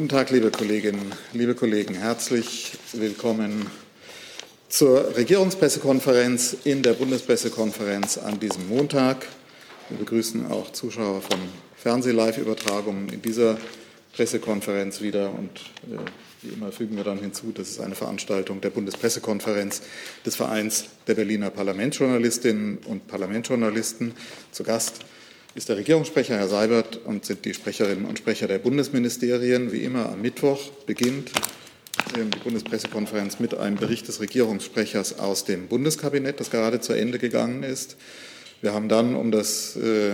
Guten Tag, liebe Kolleginnen, liebe Kollegen. Herzlich willkommen zur Regierungspressekonferenz in der Bundespressekonferenz an diesem Montag. Wir begrüßen auch Zuschauer von Fernseh-Live-Übertragungen in dieser Pressekonferenz wieder und äh, wie immer fügen wir dann hinzu, das ist eine Veranstaltung der Bundespressekonferenz des Vereins der Berliner Parlamentsjournalistinnen und Parlamentsjournalisten. Zu Gast ist der Regierungssprecher, Herr Seibert, und sind die Sprecherinnen und Sprecher der Bundesministerien. Wie immer am Mittwoch beginnt ähm, die Bundespressekonferenz mit einem Bericht des Regierungssprechers aus dem Bundeskabinett, das gerade zu Ende gegangen ist. Wir haben dann, um das äh,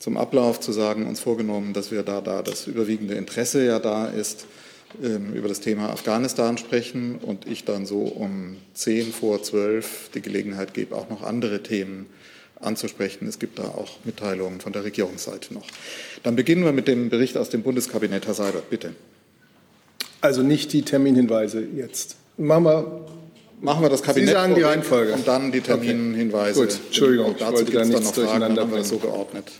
zum Ablauf zu sagen, uns vorgenommen, dass wir da, da das überwiegende Interesse ja da ist, ähm, über das Thema Afghanistan sprechen und ich dann so um zehn vor zwölf die Gelegenheit gebe, auch noch andere Themen anzusprechen. Es gibt da auch Mitteilungen von der Regierungsseite noch. Dann beginnen wir mit dem Bericht aus dem Bundeskabinett. Herr Seibert, bitte. Also nicht die Terminhinweise jetzt. Machen wir, Machen wir das Kabinett Sie sagen die Reihenfolge. und dann die Terminhinweise. Okay. Gut, Entschuldigung, Und dazu wollte gibt es da dann noch Fragen, dann haben wir das so geordnet.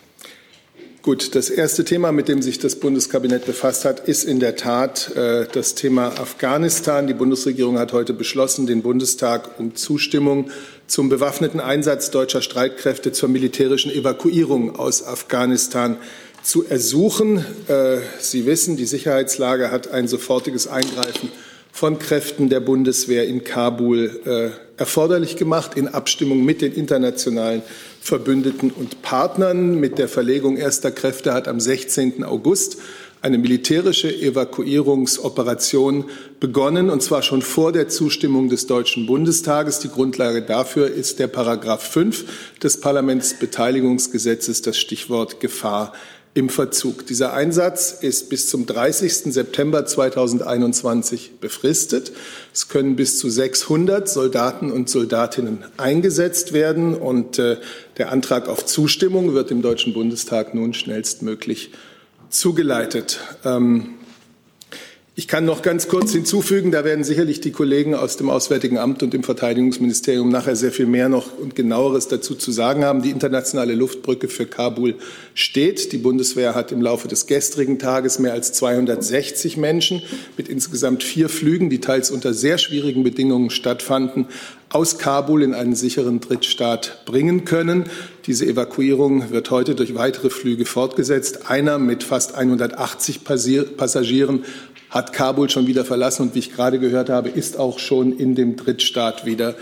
Gut, das erste Thema, mit dem sich das Bundeskabinett befasst hat, ist in der Tat äh, das Thema Afghanistan. Die Bundesregierung hat heute beschlossen, den Bundestag um Zustimmung zum bewaffneten Einsatz deutscher Streitkräfte zur militärischen Evakuierung aus Afghanistan zu ersuchen. Äh, Sie wissen, die Sicherheitslage hat ein sofortiges Eingreifen von Kräften der Bundeswehr in Kabul äh, erforderlich gemacht, in Abstimmung mit den internationalen Verbündeten und Partnern. Mit der Verlegung erster Kräfte hat am 16. August eine militärische Evakuierungsoperation begonnen, und zwar schon vor der Zustimmung des Deutschen Bundestages. Die Grundlage dafür ist der Paragraph 5 des Parlamentsbeteiligungsgesetzes, das Stichwort Gefahr im Verzug. Dieser Einsatz ist bis zum 30. September 2021 befristet. Es können bis zu 600 Soldaten und Soldatinnen eingesetzt werden und äh, der Antrag auf Zustimmung wird im Deutschen Bundestag nun schnellstmöglich zugeleitet. Ähm, ich kann noch ganz kurz hinzufügen, da werden sicherlich die Kollegen aus dem Auswärtigen Amt und dem Verteidigungsministerium nachher sehr viel mehr noch und genaueres dazu zu sagen haben. Die internationale Luftbrücke für Kabul steht. Die Bundeswehr hat im Laufe des gestrigen Tages mehr als 260 Menschen mit insgesamt vier Flügen, die teils unter sehr schwierigen Bedingungen stattfanden, aus Kabul in einen sicheren Drittstaat bringen können. Diese Evakuierung wird heute durch weitere Flüge fortgesetzt. Einer mit fast 180 Passagieren hat Kabul schon wieder verlassen und wie ich gerade gehört habe, ist auch schon in dem Drittstaat wieder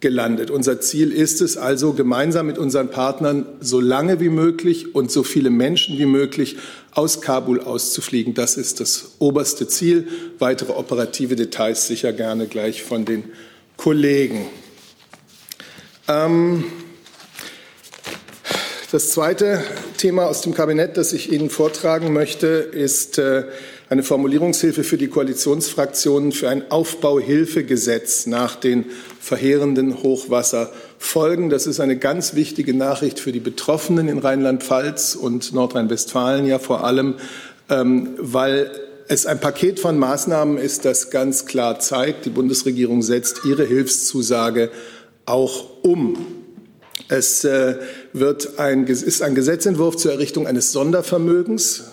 gelandet. Unser Ziel ist es also, gemeinsam mit unseren Partnern so lange wie möglich und so viele Menschen wie möglich aus Kabul auszufliegen. Das ist das oberste Ziel. Weitere operative Details sicher gerne gleich von den Kollegen. Ähm, das zweite Thema aus dem Kabinett, das ich Ihnen vortragen möchte, ist äh, eine Formulierungshilfe für die Koalitionsfraktionen für ein Aufbauhilfegesetz nach den verheerenden Hochwasserfolgen. Das ist eine ganz wichtige Nachricht für die Betroffenen in Rheinland-Pfalz und Nordrhein-Westfalen ja vor allem, ähm, weil es ein Paket von Maßnahmen ist, das ganz klar zeigt, die Bundesregierung setzt ihre Hilfszusage auch um. Es äh, wird ein, ist ein Gesetzentwurf zur Errichtung eines Sondervermögens,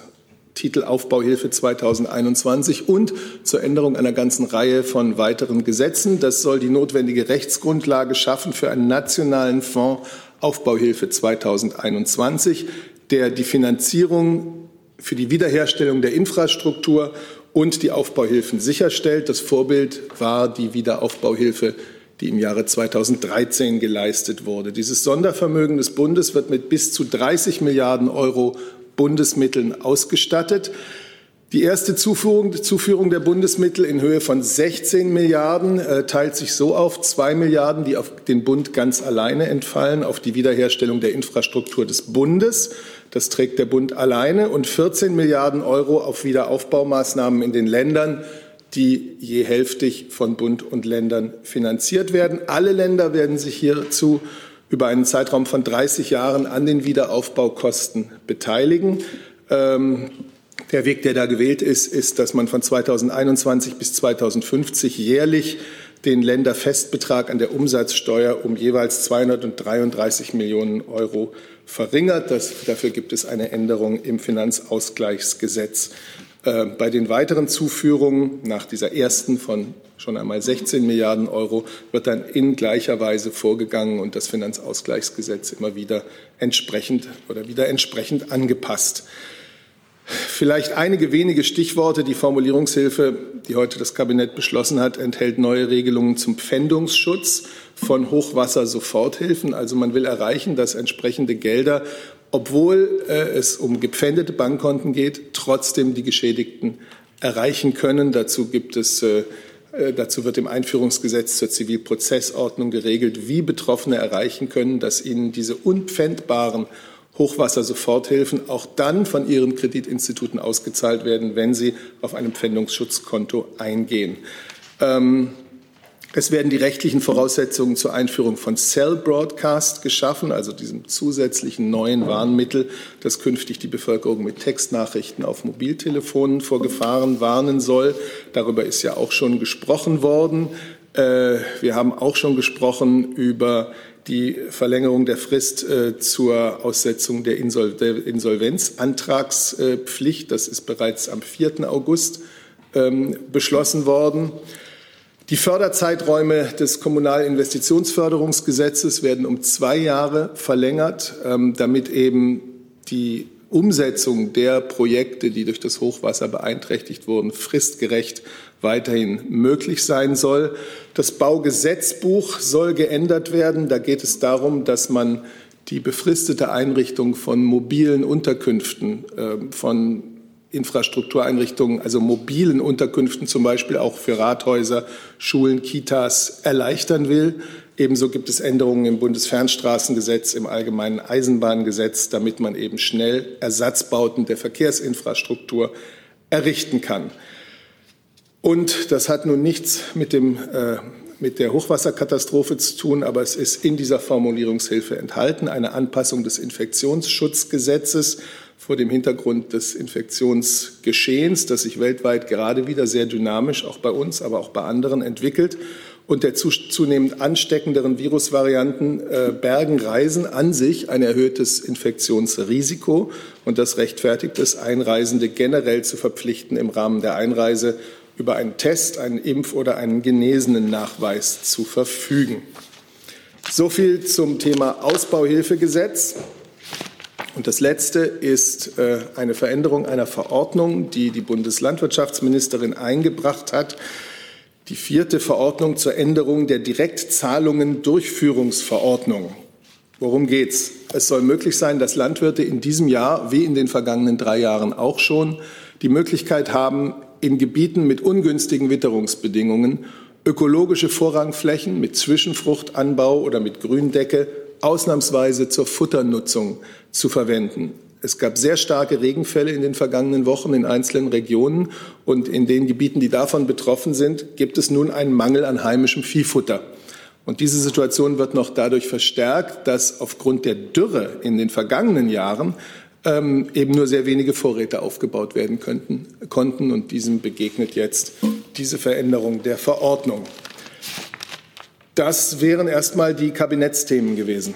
Titel Aufbauhilfe 2021 und zur Änderung einer ganzen Reihe von weiteren Gesetzen. Das soll die notwendige Rechtsgrundlage schaffen für einen nationalen Fonds Aufbauhilfe 2021, der die Finanzierung für die Wiederherstellung der Infrastruktur und die Aufbauhilfen sicherstellt. Das Vorbild war die Wiederaufbauhilfe die im Jahre 2013 geleistet wurde. Dieses Sondervermögen des Bundes wird mit bis zu 30 Milliarden Euro Bundesmitteln ausgestattet. Die erste Zuführung, Zuführung der Bundesmittel in Höhe von 16 Milliarden äh, teilt sich so auf, zwei Milliarden, die auf den Bund ganz alleine entfallen, auf die Wiederherstellung der Infrastruktur des Bundes. Das trägt der Bund alleine und 14 Milliarden Euro auf Wiederaufbaumaßnahmen in den Ländern, die je hälftig von Bund und Ländern finanziert werden. Alle Länder werden sich hierzu über einen Zeitraum von 30 Jahren an den Wiederaufbaukosten beteiligen. Ähm, der Weg, der da gewählt ist, ist, dass man von 2021 bis 2050 jährlich den Länderfestbetrag an der Umsatzsteuer um jeweils 233 Millionen Euro verringert. Das, dafür gibt es eine Änderung im Finanzausgleichsgesetz bei den weiteren Zuführungen nach dieser ersten von schon einmal 16 Milliarden Euro wird dann in gleicher Weise vorgegangen und das Finanzausgleichsgesetz immer wieder entsprechend oder wieder entsprechend angepasst. Vielleicht einige wenige Stichworte. Die Formulierungshilfe, die heute das Kabinett beschlossen hat, enthält neue Regelungen zum Pfändungsschutz von Hochwassersoforthilfen. Also man will erreichen, dass entsprechende Gelder, obwohl äh, es um gepfändete Bankkonten geht, trotzdem die Geschädigten erreichen können. Dazu gibt es äh, äh Dazu wird im Einführungsgesetz zur Zivilprozessordnung geregelt, wie Betroffene erreichen können, dass ihnen diese unpfändbaren Hochwassersoforthilfen auch dann von ihren Kreditinstituten ausgezahlt werden, wenn sie auf einem Pfändungsschutzkonto eingehen. Ähm, es werden die rechtlichen Voraussetzungen zur Einführung von Cell Broadcast geschaffen, also diesem zusätzlichen neuen Warnmittel, das künftig die Bevölkerung mit Textnachrichten auf Mobiltelefonen vor Gefahren warnen soll. Darüber ist ja auch schon gesprochen worden. Äh, wir haben auch schon gesprochen über die Verlängerung der Frist äh, zur Aussetzung der, Insol der Insolvenzantragspflicht. Das ist bereits am 4. August ähm, beschlossen worden. Die Förderzeiträume des Kommunalinvestitionsförderungsgesetzes werden um zwei Jahre verlängert, ähm, damit eben die Umsetzung der Projekte, die durch das Hochwasser beeinträchtigt wurden, fristgerecht weiterhin möglich sein soll. Das Baugesetzbuch soll geändert werden. Da geht es darum, dass man die befristete Einrichtung von mobilen Unterkünften, ähm, von Infrastruktureinrichtungen, also mobilen Unterkünften zum Beispiel auch für Rathäuser, Schulen, Kitas erleichtern will. Ebenso gibt es Änderungen im Bundesfernstraßengesetz, im Allgemeinen Eisenbahngesetz, damit man eben schnell Ersatzbauten der Verkehrsinfrastruktur errichten kann. Und das hat nun nichts mit, dem, äh, mit der Hochwasserkatastrophe zu tun, aber es ist in dieser Formulierungshilfe enthalten eine Anpassung des Infektionsschutzgesetzes vor dem Hintergrund des Infektionsgeschehens, das sich weltweit gerade wieder sehr dynamisch, auch bei uns, aber auch bei anderen entwickelt und der zunehmend ansteckenderen Virusvarianten äh, bergen Reisen an sich ein erhöhtes Infektionsrisiko. Und das rechtfertigt es, Einreisende generell zu verpflichten, im Rahmen der Einreise über einen Test, einen Impf- oder einen genesenen Nachweis zu verfügen. So viel zum Thema Ausbauhilfegesetz. Und das Letzte ist äh, eine Veränderung einer Verordnung, die die Bundeslandwirtschaftsministerin eingebracht hat. Die vierte Verordnung zur Änderung der Direktzahlungen Durchführungsverordnung. Worum geht's? Es soll möglich sein, dass Landwirte in diesem Jahr, wie in den vergangenen drei Jahren auch schon, die Möglichkeit haben, in Gebieten mit ungünstigen Witterungsbedingungen ökologische Vorrangflächen mit Zwischenfruchtanbau oder mit Gründecke ausnahmsweise zur Futternutzung zu verwenden. Es gab sehr starke Regenfälle in den vergangenen Wochen in einzelnen Regionen und in den Gebieten, die davon betroffen sind, gibt es nun einen Mangel an heimischem Viehfutter. Und diese Situation wird noch dadurch verstärkt, dass aufgrund der Dürre in den vergangenen Jahren ähm, eben nur sehr wenige Vorräte aufgebaut werden könnten, konnten. Und diesem begegnet jetzt diese Veränderung der Verordnung. Das wären erstmal die Kabinettsthemen gewesen.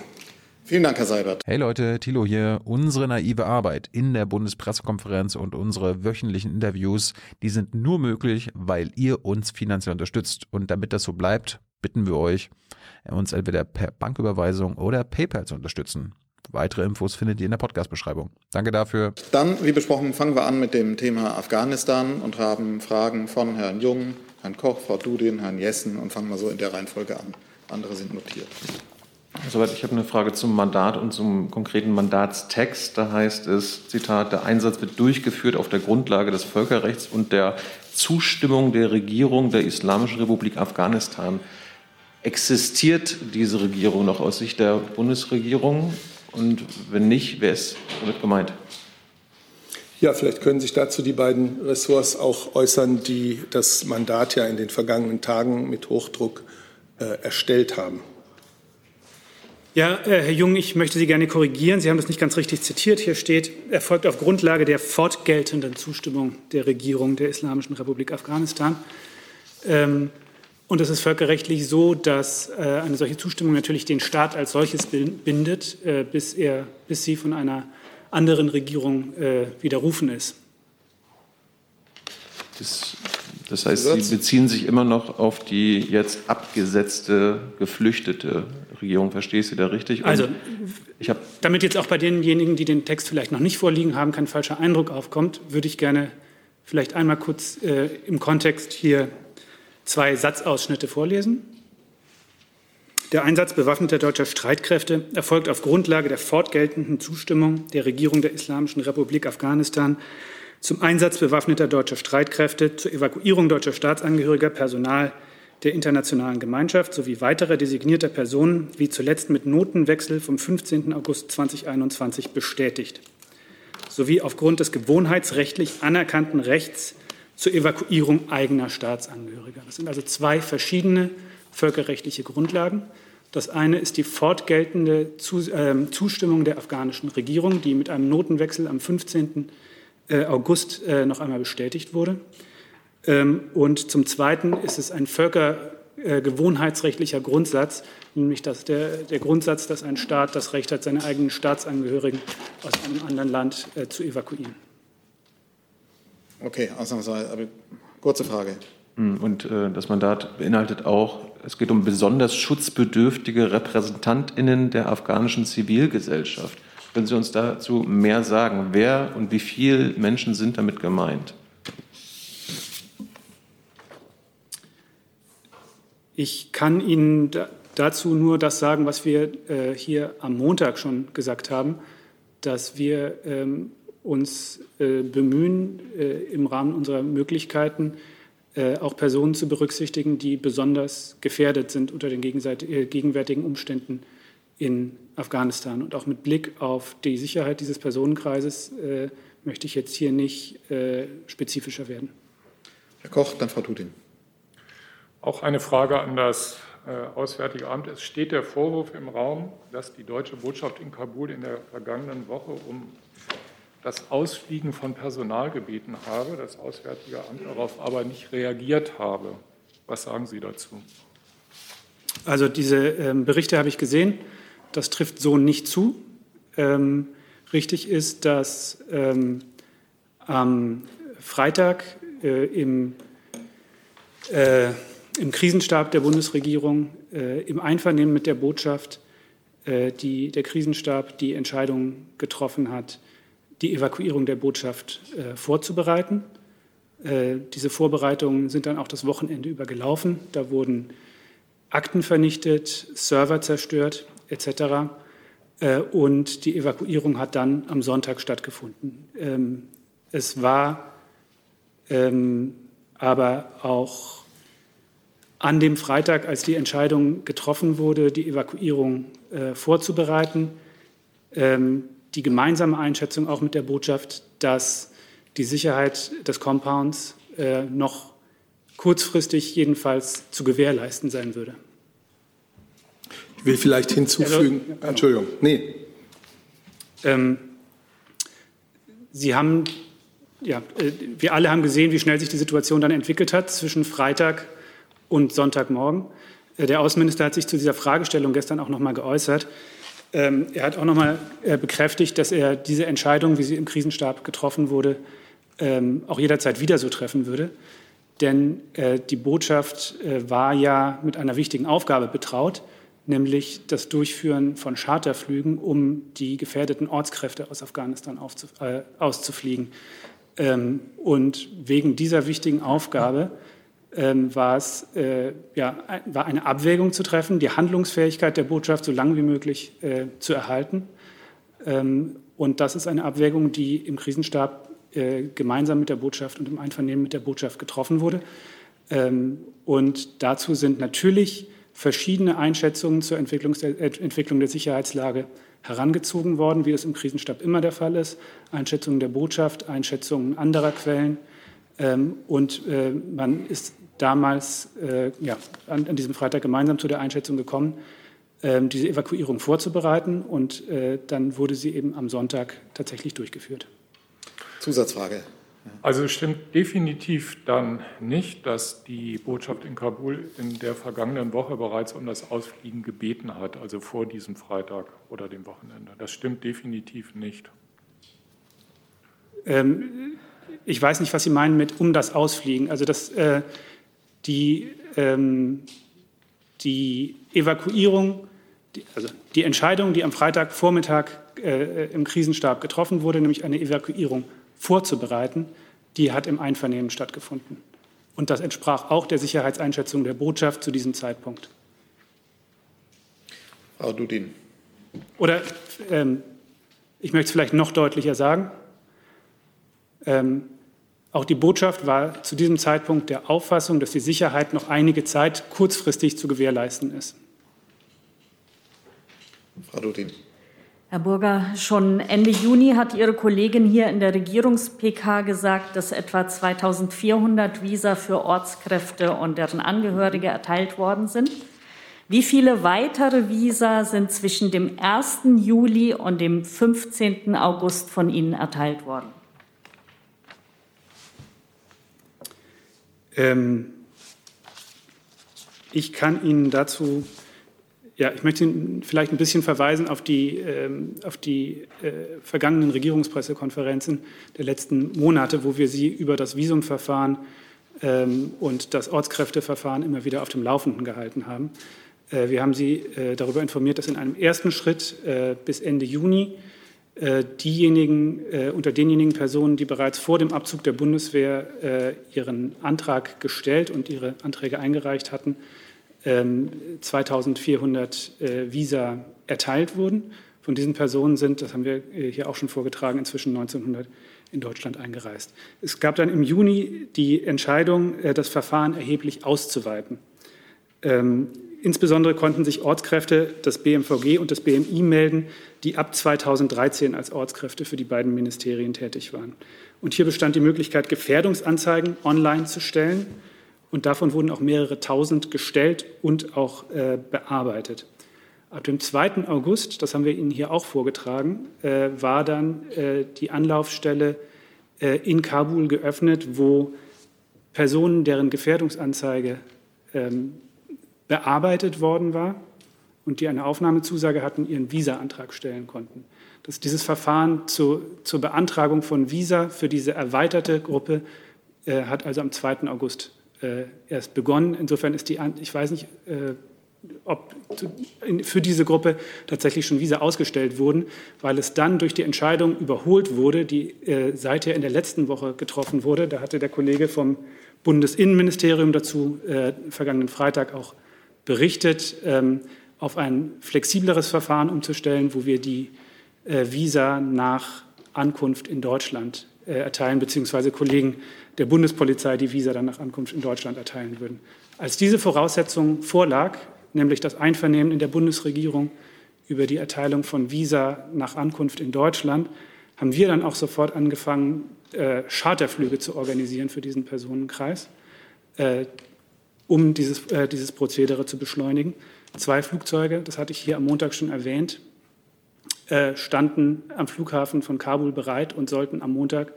Vielen Dank, Herr Seibert. Hey Leute, Thilo hier. Unsere naive Arbeit in der Bundespressekonferenz und unsere wöchentlichen Interviews, die sind nur möglich, weil ihr uns finanziell unterstützt. Und damit das so bleibt, bitten wir euch, uns entweder per Banküberweisung oder PayPal zu unterstützen. Weitere Infos findet ihr in der Podcast-Beschreibung. Danke dafür. Dann, wie besprochen, fangen wir an mit dem Thema Afghanistan und haben Fragen von Herrn Jung, Herrn Koch, Frau Dudin, Herrn Jessen und fangen mal so in der Reihenfolge an. Andere sind notiert. Soweit ich habe eine Frage zum Mandat und zum konkreten Mandatstext. Da heißt es, Zitat, der Einsatz wird durchgeführt auf der Grundlage des Völkerrechts und der Zustimmung der Regierung der Islamischen Republik Afghanistan. Existiert diese Regierung noch aus Sicht der Bundesregierung? Und wenn nicht, wer ist damit gemeint? Ja, vielleicht können sich dazu die beiden Ressorts auch äußern, die das Mandat ja in den vergangenen Tagen mit Hochdruck äh, erstellt haben. Ja, äh, Herr Jung, ich möchte Sie gerne korrigieren. Sie haben das nicht ganz richtig zitiert. Hier steht, erfolgt auf Grundlage der fortgeltenden Zustimmung der Regierung der Islamischen Republik Afghanistan. Ähm, und es ist völkerrechtlich so, dass äh, eine solche Zustimmung natürlich den Staat als solches bindet, äh, bis, er, bis sie von einer anderen Regierung äh, widerrufen ist. Das, das heißt, Sie beziehen sich immer noch auf die jetzt abgesetzte, geflüchtete Regierung. Verstehe ich Sie da richtig? Und also, ich damit jetzt auch bei denjenigen, die den Text vielleicht noch nicht vorliegen haben, kein falscher Eindruck aufkommt, würde ich gerne vielleicht einmal kurz äh, im Kontext hier zwei Satzausschnitte vorlesen. Der Einsatz bewaffneter deutscher Streitkräfte erfolgt auf Grundlage der fortgeltenden Zustimmung der Regierung der Islamischen Republik Afghanistan zum Einsatz bewaffneter deutscher Streitkräfte zur Evakuierung deutscher Staatsangehöriger, Personal der internationalen Gemeinschaft sowie weiterer designierter Personen, wie zuletzt mit Notenwechsel vom 15. August 2021 bestätigt, sowie aufgrund des gewohnheitsrechtlich anerkannten Rechts zur Evakuierung eigener Staatsangehöriger. Das sind also zwei verschiedene völkerrechtliche Grundlagen. Das eine ist die fortgeltende ähm, Zustimmung der afghanischen Regierung, die mit einem Notenwechsel am 15. Äh, August äh, noch einmal bestätigt wurde. Ähm, und zum Zweiten ist es ein völkergewohnheitsrechtlicher Grundsatz, nämlich dass der, der, Grundsatz, dass ein Staat das Recht hat, seine eigenen Staatsangehörigen aus einem anderen Land äh, zu evakuieren. Okay, ausnahmsweise, aber kurze Frage. Hm, und äh, das Mandat beinhaltet auch, es geht um besonders schutzbedürftige Repräsentantinnen der afghanischen Zivilgesellschaft. Können Sie uns dazu mehr sagen? Wer und wie viele Menschen sind damit gemeint? Ich kann Ihnen dazu nur das sagen, was wir äh, hier am Montag schon gesagt haben, dass wir ähm, uns äh, bemühen, äh, im Rahmen unserer Möglichkeiten äh, auch Personen zu berücksichtigen, die besonders gefährdet sind unter den äh, gegenwärtigen Umständen in Afghanistan. Und auch mit Blick auf die Sicherheit dieses Personenkreises äh, möchte ich jetzt hier nicht äh, spezifischer werden. Herr Koch, dann Frau Tutin. Auch eine Frage an das äh, Auswärtige Amt. Es steht der Vorwurf im Raum, dass die deutsche Botschaft in Kabul in der vergangenen Woche um das Ausfliegen von Personal gebeten habe, das Auswärtige Amt darauf aber nicht reagiert habe. Was sagen Sie dazu? Also diese ähm, Berichte habe ich gesehen. Das trifft so nicht zu. Ähm, richtig ist, dass ähm, am Freitag äh, im, äh, im Krisenstab der Bundesregierung äh, im Einvernehmen mit der Botschaft äh, die, der Krisenstab die Entscheidung getroffen hat, die Evakuierung der Botschaft äh, vorzubereiten. Äh, diese Vorbereitungen sind dann auch das Wochenende über gelaufen. Da wurden Akten vernichtet, Server zerstört etc. Äh, und die Evakuierung hat dann am Sonntag stattgefunden. Ähm, es war ähm, aber auch an dem Freitag, als die Entscheidung getroffen wurde, die Evakuierung äh, vorzubereiten, ähm, die gemeinsame Einschätzung auch mit der Botschaft, dass die Sicherheit des Compounds äh, noch kurzfristig jedenfalls zu gewährleisten sein würde. Ich will vielleicht hinzufügen, also, genau. Entschuldigung, nee. Ähm, Sie haben, ja, äh, wir alle haben gesehen, wie schnell sich die Situation dann entwickelt hat zwischen Freitag und Sonntagmorgen. Äh, der Außenminister hat sich zu dieser Fragestellung gestern auch noch mal geäußert. Ähm, er hat auch noch mal äh, bekräftigt, dass er diese Entscheidung, wie sie im Krisenstab getroffen wurde, ähm, auch jederzeit wieder so treffen würde. Denn die Botschaft war ja mit einer wichtigen Aufgabe betraut, nämlich das Durchführen von Charterflügen, um die gefährdeten Ortskräfte aus Afghanistan äh, auszufliegen. Ähm, und wegen dieser wichtigen Aufgabe war es äh, ja, war eine Abwägung zu treffen, die Handlungsfähigkeit der Botschaft so lange wie möglich äh, zu erhalten. Ähm, und das ist eine Abwägung, die im Krisenstab äh, gemeinsam mit der Botschaft und im Einvernehmen mit der Botschaft getroffen wurde. Ähm, und dazu sind natürlich verschiedene Einschätzungen zur Entwicklung der, äh, Entwicklung der Sicherheitslage herangezogen worden, wie das im Krisenstab immer der Fall ist. Einschätzungen der Botschaft, Einschätzungen anderer Quellen. Ähm, und äh, man ist damals äh, ja, an, an, diesem Freitag gemeinsam zu der Einschätzung gekommen, äh, diese Evakuierung vorzubereiten. Und äh, dann wurde sie eben am Sonntag tatsächlich durchgeführt. Zusatzfrage. Also es stimmt definitiv dann nicht, dass die Botschaft in Kabul in der vergangenen Woche bereits um das Ausfliegen gebeten hat, also vor diesem Freitag oder dem Wochenende. Das stimmt definitiv nicht. Ähm, ich weiß nicht, was Sie meinen mit um das Ausfliegen. Also das, äh, die, ähm, die Evakuierung, die, also die Entscheidung, die am Freitagvormittag äh, im Krisenstab getroffen wurde, nämlich eine Evakuierung vorzubereiten, die hat im Einvernehmen stattgefunden. Und das entsprach auch der Sicherheitseinschätzung der Botschaft zu diesem Zeitpunkt. Frau Dudin. Oder ähm, ich möchte es vielleicht noch deutlicher sagen. Ähm, auch die Botschaft war zu diesem Zeitpunkt der Auffassung, dass die Sicherheit noch einige Zeit kurzfristig zu gewährleisten ist. Frau Dudin. Herr Burger, schon Ende Juni hat Ihre Kollegin hier in der Regierungs-PK gesagt, dass etwa 2400 Visa für Ortskräfte und deren Angehörige erteilt worden sind. Wie viele weitere Visa sind zwischen dem 1. Juli und dem 15. August von Ihnen erteilt worden? Ich kann Ihnen dazu ja, ich möchte vielleicht ein bisschen verweisen auf die, ähm, auf die äh, vergangenen Regierungspressekonferenzen der letzten Monate, wo wir Sie über das Visumverfahren ähm, und das Ortskräfteverfahren immer wieder auf dem Laufenden gehalten haben. Äh, wir haben Sie äh, darüber informiert, dass in einem ersten Schritt bis Ende Juni diejenigen, äh, unter denjenigen Personen, die bereits vor dem Abzug der Bundeswehr ihren Antrag gestellt und ihre Anträge eingereicht hatten, 2400 ähm, äh, Visa erteilt wurden. Von diesen Personen sind, das haben wir äh, hier auch schon vorgetragen, inzwischen 1900 in Deutschland eingereist. Es gab dann im Juni die Entscheidung, äh, das Verfahren erheblich auszuweiten. Insbesondere konnten sich Ortskräfte des BMVG und des BMI melden, die ab 2013 als Ortskräfte für die beiden Ministerien tätig waren. Und hier bestand die Möglichkeit, Gefährdungsanzeigen online zu stellen und davon wurden auch mehrere tausend gestellt und auch äh, bearbeitet. Ab dem 2. August, das haben wir Ihnen hier auch vorgetragen, äh, war dann äh, die Anlaufstelle äh, in Kabul geöffnet, wo Personen, deren Gefährdungsanzeige ähm, bearbeitet worden war und die eine Aufnahmezusage hatten, ihren Visa-Antrag stellen konnten. Dass dieses Verfahren zu, zur Beantragung von Visa für diese erweiterte Gruppe äh, hat also am 2. August äh, erst begonnen. Insofern ist die, ich weiß nicht, äh, ob für diese Gruppe tatsächlich schon Visa ausgestellt wurden, weil es dann durch die Entscheidung überholt wurde, die äh, seither in der letzten Woche getroffen wurde. Da hatte der Kollege vom Bundesinnenministerium dazu äh, vergangenen Freitag auch berichtet, ähm, auf ein flexibleres Verfahren umzustellen, wo wir die äh, Visa nach Ankunft in Deutschland äh, erteilen, beziehungsweise Kollegen der Bundespolizei die Visa dann nach Ankunft in Deutschland erteilen würden. Als diese Voraussetzung vorlag, nämlich das Einvernehmen in der Bundesregierung über die Erteilung von Visa nach Ankunft in Deutschland, haben wir dann auch sofort angefangen, äh, Charterflüge zu organisieren für diesen Personenkreis, um dieses, äh, dieses Prozedere zu beschleunigen. Zwei Flugzeuge, das hatte ich hier am Montag schon erwähnt, äh, standen am Flughafen von Kabul bereit und sollten am Montag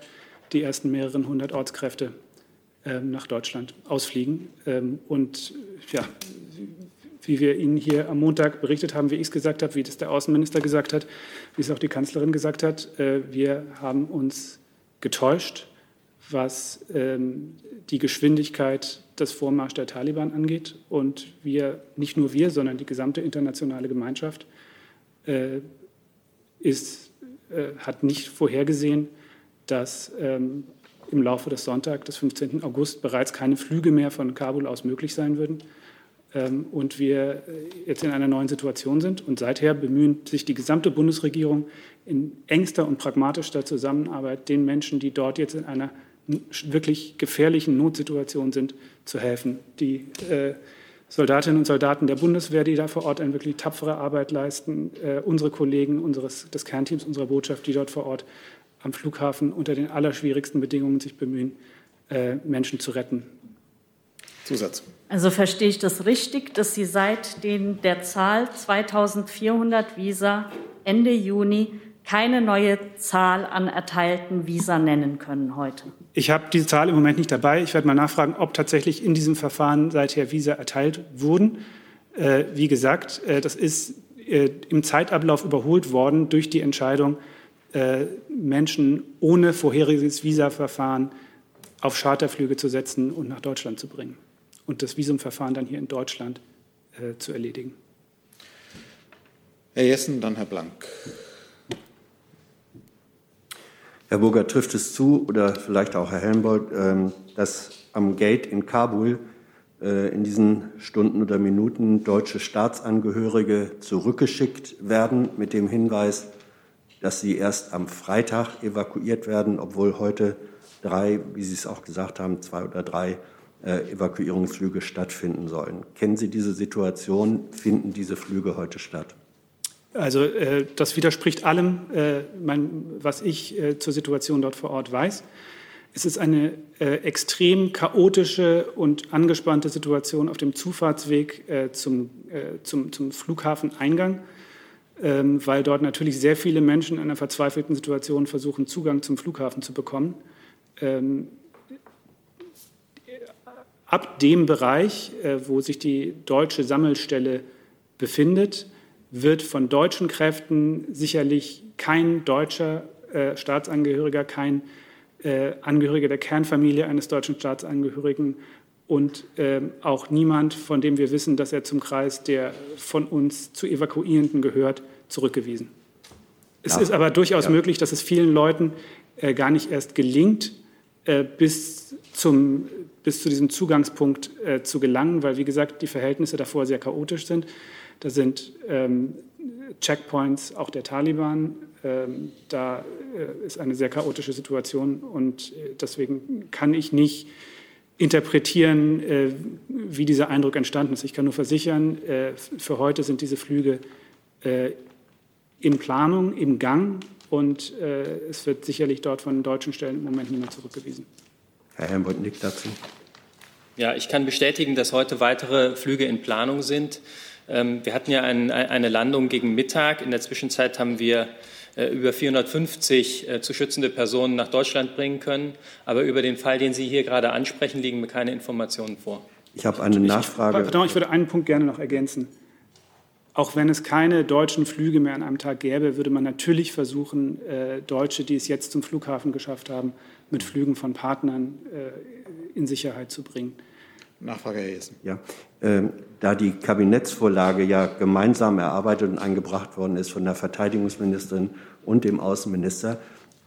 die ersten mehreren hundert Ortskräfte ähm, nach Deutschland ausfliegen. Ähm, und ja, wie wir Ihnen hier am Montag berichtet haben, wie ich es gesagt habe, wie das der Außenminister gesagt hat, wie es auch die Kanzlerin gesagt hat, äh, wir haben uns getäuscht, was ähm, die Geschwindigkeit des Vormarsch der Taliban angeht. Und wir, nicht nur wir, sondern die gesamte internationale Gemeinschaft äh, ist, äh, hat nicht vorhergesehen, dass ähm, im Laufe des Sonntags, des 15. August, bereits keine Flüge mehr von Kabul aus möglich sein würden ähm, und wir äh, jetzt in einer neuen Situation sind. Und seither bemühen sich die gesamte Bundesregierung in engster und pragmatischer Zusammenarbeit, den Menschen, die dort jetzt in einer wirklich gefährlichen Notsituation sind, zu helfen. Die äh, Soldatinnen und Soldaten der Bundeswehr, die da vor Ort eine wirklich tapfere Arbeit leisten, äh, unsere Kollegen unseres, des Kernteams unserer Botschaft, die dort vor Ort am Flughafen unter den allerschwierigsten Bedingungen sich bemühen, äh, Menschen zu retten. Zusatz. Also verstehe ich das richtig, dass Sie seit den, der Zahl 2400 Visa Ende Juni keine neue Zahl an erteilten Visa nennen können heute? Ich habe diese Zahl im Moment nicht dabei. Ich werde mal nachfragen, ob tatsächlich in diesem Verfahren seither Visa erteilt wurden. Äh, wie gesagt, äh, das ist äh, im Zeitablauf überholt worden durch die Entscheidung, äh, Menschen ohne vorheriges Visaverfahren auf Charterflüge zu setzen und nach Deutschland zu bringen und das Visumverfahren dann hier in Deutschland äh, zu erledigen. Herr Jessen, dann Herr Blank. Herr Burger, trifft es zu, oder vielleicht auch Herr Helmbold, ähm, dass am Gate in Kabul äh, in diesen Stunden oder Minuten deutsche Staatsangehörige zurückgeschickt werden mit dem Hinweis, dass sie erst am Freitag evakuiert werden, obwohl heute drei, wie Sie es auch gesagt haben, zwei oder drei äh, Evakuierungsflüge stattfinden sollen. Kennen Sie diese Situation? Finden diese Flüge heute statt? Also äh, das widerspricht allem, äh, mein, was ich äh, zur Situation dort vor Ort weiß. Es ist eine äh, extrem chaotische und angespannte Situation auf dem Zufahrtsweg äh, zum, zum, zum Flughafeneingang ähm, weil dort natürlich sehr viele Menschen in einer verzweifelten Situation versuchen, Zugang zum Flughafen zu bekommen. Ähm, ab dem Bereich, äh, wo sich die deutsche Sammelstelle befindet, wird von deutschen Kräften sicherlich kein deutscher äh, Staatsangehöriger, kein äh, Angehöriger der Kernfamilie eines deutschen Staatsangehörigen und äh, auch niemand, von dem wir wissen, dass er zum Kreis der von uns zu Evakuierenden gehört, zurückgewiesen. Es ja. ist aber durchaus ja. möglich, dass es vielen Leuten äh, gar nicht erst gelingt, äh, bis, zum, bis zu diesem Zugangspunkt äh, zu gelangen, weil, wie gesagt, die Verhältnisse davor sehr chaotisch sind. Da sind ähm, Checkpoints auch der Taliban. Ähm, da äh, ist eine sehr chaotische Situation und äh, deswegen kann ich nicht interpretieren, äh, wie dieser Eindruck entstanden ist. Ich kann nur versichern, äh, für heute sind diese Flüge äh, in Planung, im Gang und es wird sicherlich dort von deutschen Stellen im Moment niemand zurückgewiesen. Herr Helmut nickt dazu. Ja, ich kann bestätigen, dass heute weitere Flüge in Planung sind. Ähm, wir hatten ja eine Landung gegen Mittag. In der Zwischenzeit haben wir äh, über 450 äh, zu schützende Personen nach Deutschland bringen können. Aber über den Fall, den Sie hier gerade ansprechen, liegen mir keine Informationen vor. Ich habe eine Nachfrage. Pardon, ich würde einen Punkt gerne noch ergänzen. Auch wenn es keine deutschen Flüge mehr an einem Tag gäbe, würde man natürlich versuchen, äh, Deutsche, die es jetzt zum Flughafen geschafft haben, mit Flügen von Partnern in Sicherheit zu bringen. Nachfrage, Herr Jessen. Ja, da die Kabinettsvorlage ja gemeinsam erarbeitet und eingebracht worden ist von der Verteidigungsministerin und dem Außenminister,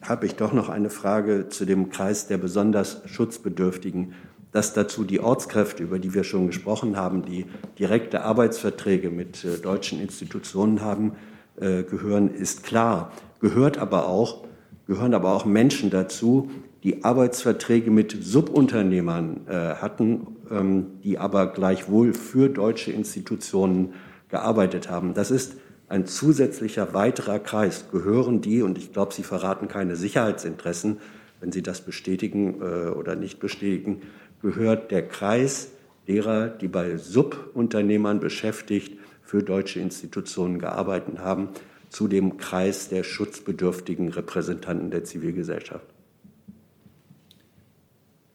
habe ich doch noch eine Frage zu dem Kreis der besonders Schutzbedürftigen. Dass dazu die Ortskräfte, über die wir schon gesprochen haben, die direkte Arbeitsverträge mit äh, deutschen Institutionen haben, äh, gehören, ist klar. Gehört aber auch, gehören aber auch Menschen dazu, die Arbeitsverträge mit Subunternehmern äh, hatten, ähm, die aber gleichwohl für deutsche Institutionen gearbeitet haben. Das ist ein zusätzlicher weiterer Kreis. Gehören die, und ich glaube, Sie verraten keine Sicherheitsinteressen, wenn Sie das bestätigen äh, oder nicht bestätigen, gehört der Kreis derer, die bei Subunternehmern beschäftigt für deutsche Institutionen gearbeitet haben, zu dem Kreis der schutzbedürftigen Repräsentanten der Zivilgesellschaft.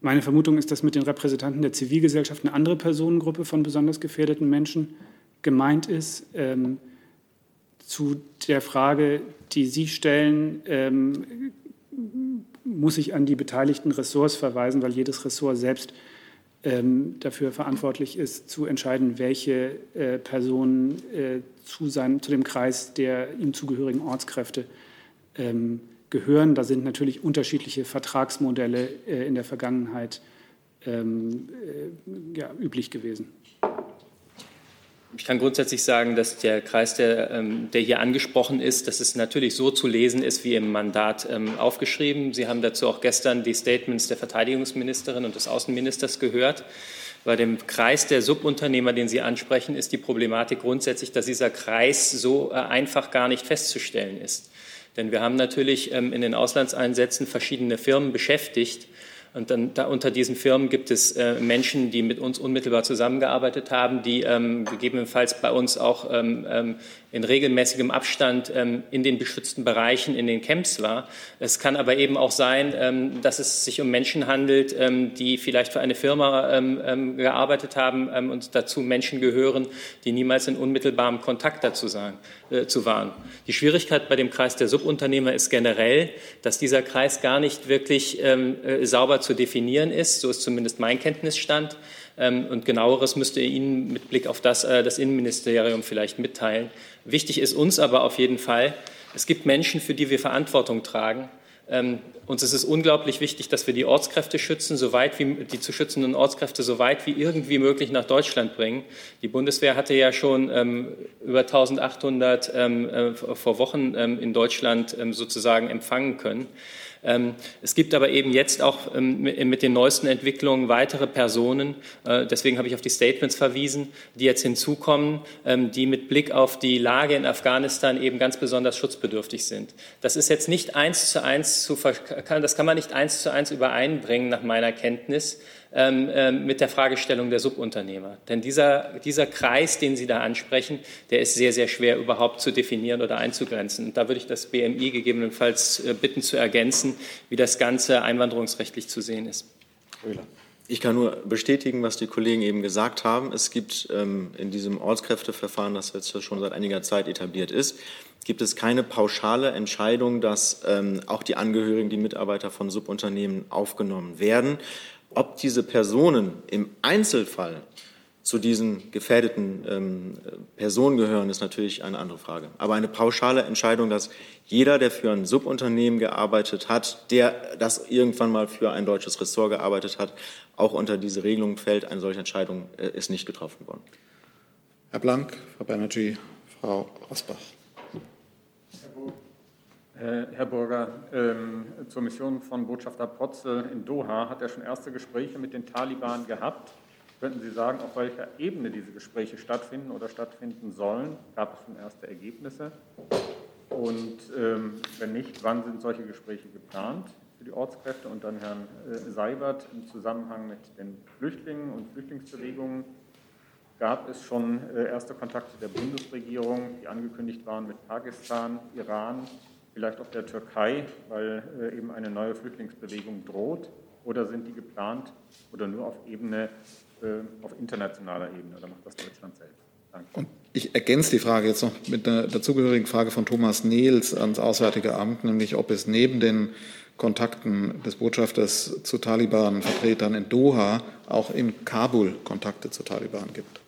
Meine Vermutung ist, dass mit den Repräsentanten der Zivilgesellschaft eine andere Personengruppe von besonders gefährdeten Menschen gemeint ist. Ähm, zu der Frage, die Sie stellen, ähm, muss ich an die beteiligten Ressorts verweisen, weil jedes Ressort selbst ähm, dafür verantwortlich ist, zu entscheiden, welche äh, Personen äh, zu, seinem, zu dem Kreis der ihm zugehörigen Ortskräfte ähm, gehören. Da sind natürlich unterschiedliche Vertragsmodelle äh, in der Vergangenheit ähm, äh, ja, üblich gewesen. Ich kann grundsätzlich sagen, dass der Kreis, der, ähm, der, hier angesprochen ist, dass es natürlich so zu lesen ist, wie im Mandat ähm, aufgeschrieben. Sie haben dazu auch gestern die Statements der Verteidigungsministerin und des Außenministers gehört. Bei dem Kreis der Subunternehmer, den Sie ansprechen, ist die Problematik grundsätzlich, dass dieser Kreis so äh, einfach gar nicht festzustellen ist. Denn wir haben natürlich ähm, in den Auslandseinsätzen verschiedene Firmen beschäftigt. Und dann da unter diesen Firmen gibt es äh, Menschen, die mit uns unmittelbar zusammengearbeitet haben, die ähm, gegebenenfalls bei uns auch ähm, ähm in regelmäßigem Abstand ähm, in den beschützten Bereichen, in den Camps war. Es kann aber eben auch sein, ähm, dass es sich um Menschen handelt, ähm, die vielleicht für eine Firma gearbeitet haben und dazu Menschen gehören, die niemals in unmittelbarem Kontakt dazu sein, äh, zu waren. Die Schwierigkeit bei dem Kreis der Subunternehmer ist generell, dass dieser Kreis gar nicht wirklich äh, sauber zu definieren ist. So ist zumindest mein Kenntnisstand. Ähm, und genaueres müsste Ihnen mit Blick auf das äh, das Innenministerium vielleicht mitteilen. Wichtig ist uns aber auf jeden Fall, es gibt Menschen, für die wir Verantwortung tragen. Ähm, uns ist es unglaublich wichtig, dass wir die Ortskräfte schützen, soweit wie die zu schützenden Ortskräfte so weit wie irgendwie möglich nach Deutschland bringen. Die Bundeswehr hatte ja schon ähm, über 1800 ähm, äh, vor Wochen ähm, in Deutschland ähm, sozusagen empfangen können. Ähm, es gibt aber eben jetzt auch ähm, mit den neuesten Entwicklungen weitere Personen, äh, deswegen habe ich auf die Statements verwiesen, die jetzt hinzukommen, ähm, die mit Blick auf die Lage in Afghanistan eben ganz besonders schutzbedürftig sind. Das ist jetzt nicht eins zu eins zu, das kann man nicht eins zu eins übereinbringen nach meiner Kenntnis. Ähm, ähm, mit der Fragestellung der Subunternehmer. Denn dieser, dieser Kreis, den Sie da ansprechen, der ist sehr, sehr schwer überhaupt zu definieren oder einzugrenzen. Und da würde ich das BMI gegebenenfalls äh, bitten zu ergänzen, wie das Ganze einwanderungsrechtlich zu sehen ist. Ich kann nur bestätigen, was die Kollegen eben gesagt haben. Es gibt ähm, in diesem Ortskräfteverfahren, das jetzt schon seit einiger Zeit etabliert ist, gibt es keine pauschale Entscheidung, dass ähm, auch die Angehörigen, die Mitarbeiter von Subunternehmen aufgenommen werden. Ob diese Personen im Einzelfall zu diesen gefährdeten ähm, Personen gehören, ist natürlich eine andere Frage. Aber eine pauschale Entscheidung, dass jeder, der für ein Subunternehmen gearbeitet hat, der das irgendwann mal für ein deutsches Ressort gearbeitet hat, auch unter diese Regelung fällt, eine solche Entscheidung äh, ist nicht getroffen worden. Herr Blank, Frau Banerjee, Frau Rosbach. Äh, Herr Burger, ähm, zur Mission von Botschafter Potzel in Doha hat er schon erste Gespräche mit den Taliban gehabt. Könnten Sie sagen, auf welcher Ebene diese Gespräche stattfinden oder stattfinden sollen? Gab es schon erste Ergebnisse? Und ähm, wenn nicht, wann sind solche Gespräche geplant für die Ortskräfte? Und dann Herrn äh, Seibert im Zusammenhang mit den Flüchtlingen und Flüchtlingsbewegungen. Gab es schon äh, erste Kontakte der Bundesregierung, die angekündigt waren mit Pakistan, Iran, vielleicht auch der Türkei, weil äh, eben eine neue Flüchtlingsbewegung droht? Oder sind die geplant oder nur auf Ebene, äh, auf internationaler Ebene? Oder macht das Deutschland selbst? Danke. Und ich ergänze die Frage jetzt noch mit einer dazugehörigen Frage von Thomas Nehls ans Auswärtige Amt, nämlich ob es neben den Kontakten des Botschafters zu Taliban-Vertretern in Doha auch in Kabul Kontakte zu Taliban gibt.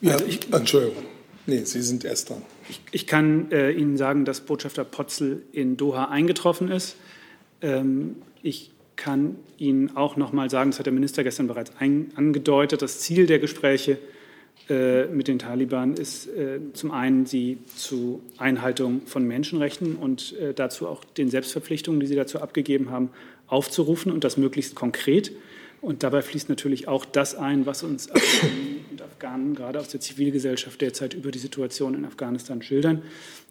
Ja, ich, Entschuldigung. Nee, Sie sind erst dran. Ich, ich kann äh, Ihnen sagen, dass Botschafter Potzel in Doha eingetroffen ist. Ähm, ich kann Ihnen auch noch mal sagen, das hat der Minister gestern bereits ein, angedeutet, das Ziel der Gespräche äh, mit den Taliban ist äh, zum einen, sie zu Einhaltung von Menschenrechten und äh, dazu auch den Selbstverpflichtungen, die sie dazu abgegeben haben, aufzurufen und das möglichst konkret. Und dabei fließt natürlich auch das ein, was uns Afghanen gerade aus der Zivilgesellschaft derzeit über die Situation in Afghanistan schildern.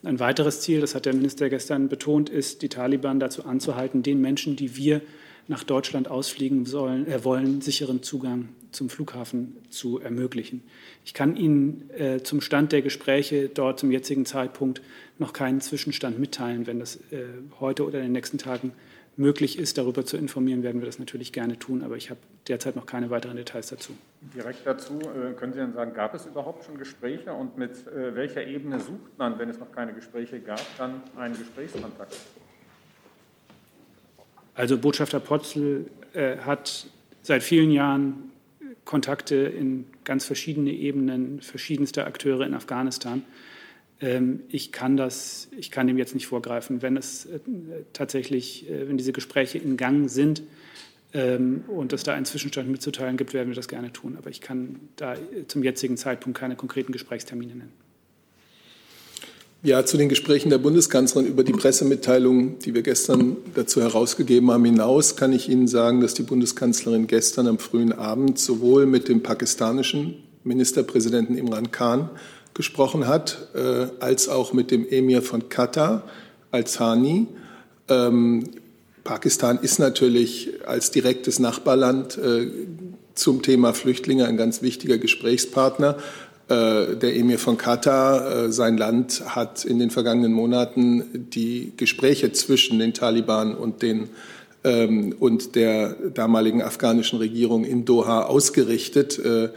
Ein weiteres Ziel, das hat der Minister gestern betont, ist, die Taliban dazu anzuhalten, den Menschen, die wir nach Deutschland ausfliegen sollen, äh, wollen, sicheren Zugang zum Flughafen zu ermöglichen. Ich kann Ihnen äh, zum Stand der Gespräche dort zum jetzigen Zeitpunkt noch keinen Zwischenstand mitteilen. Wenn das äh, heute oder in den nächsten Tagen möglich ist, darüber zu informieren, werden wir das natürlich gerne tun. Aber ich habe derzeit noch keine weiteren Details dazu. Direkt dazu äh, können Sie dann sagen, gab es überhaupt schon Gespräche und mit äh, welcher Ebene sucht man, wenn es noch keine Gespräche gab, dann einen Gesprächskontakt? Also Botschafter Potzel äh, hat seit vielen Jahren Kontakte in ganz verschiedene Ebenen verschiedenster Akteure in Afghanistan. Ähm, ich kann das, ich kann dem jetzt nicht vorgreifen. Wenn es äh, tatsächlich, äh, wenn diese Gespräche in Gang sind ähm, und es da einen Zwischenstand mitzuteilen gibt, werden wir das gerne tun. Aber ich kann da äh, zum jetzigen Zeitpunkt keine konkreten Gesprächstermine nennen. Ja, zu den Gesprächen der Bundeskanzlerin über die Pressemitteilung, die wir gestern dazu herausgegeben haben, hinaus kann ich Ihnen sagen, dass die Bundeskanzlerin gestern am frühen Abend sowohl mit dem pakistanischen Ministerpräsidenten Imran Khan gesprochen hat, äh, als auch mit dem Emir von Katar, Al-Thani. Ähm, Pakistan ist natürlich als direktes Nachbarland äh, zum Thema Flüchtlinge ein ganz wichtiger Gesprächspartner. Äh, der Emir von Katar, äh, sein Land hat in den vergangenen Monaten die Gespräche zwischen den Taliban und den ähm, und der damaligen afghanischen Regierung in Doha ausgerichtet. Äh,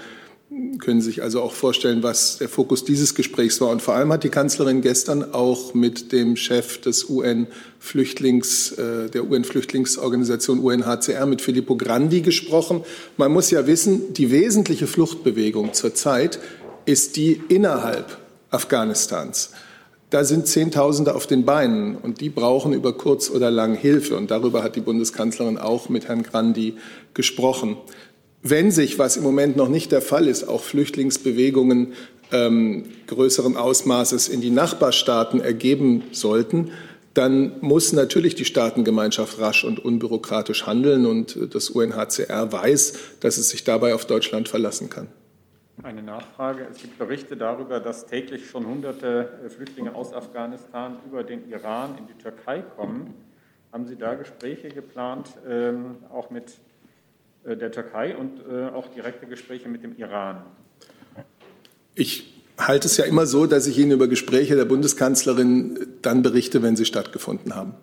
können sich also auch vorstellen, was der Fokus dieses Gesprächs war. Und vor allem hat die Kanzlerin gestern auch mit dem Chef des UN-Flüchtlings, der UN-Flüchtlingsorganisation UNHCR, mit Filippo Grandi gesprochen. Man muss ja wissen, die wesentliche Fluchtbewegung zurzeit ist die innerhalb Afghanistans. Da sind Zehntausende auf den Beinen und die brauchen über kurz oder lang Hilfe. Und darüber hat die Bundeskanzlerin auch mit Herrn Grandi gesprochen. Wenn sich, was im Moment noch nicht der Fall ist, auch Flüchtlingsbewegungen ähm, größeren Ausmaßes in die Nachbarstaaten ergeben sollten, dann muss natürlich die Staatengemeinschaft rasch und unbürokratisch handeln. Und das UNHCR weiß, dass es sich dabei auf Deutschland verlassen kann. Eine Nachfrage. Es gibt Berichte darüber, dass täglich schon hunderte äh, Flüchtlinge aus Afghanistan über den Iran in die Türkei kommen. Haben Sie da Gespräche geplant, ähm, auch mit äh, der Türkei und äh, auch direkte Gespräche mit dem Iran? Ich halte es ja immer so, dass ich Ihnen über Gespräche der Bundeskanzlerin dann berichte, wenn sie stattgefunden haben.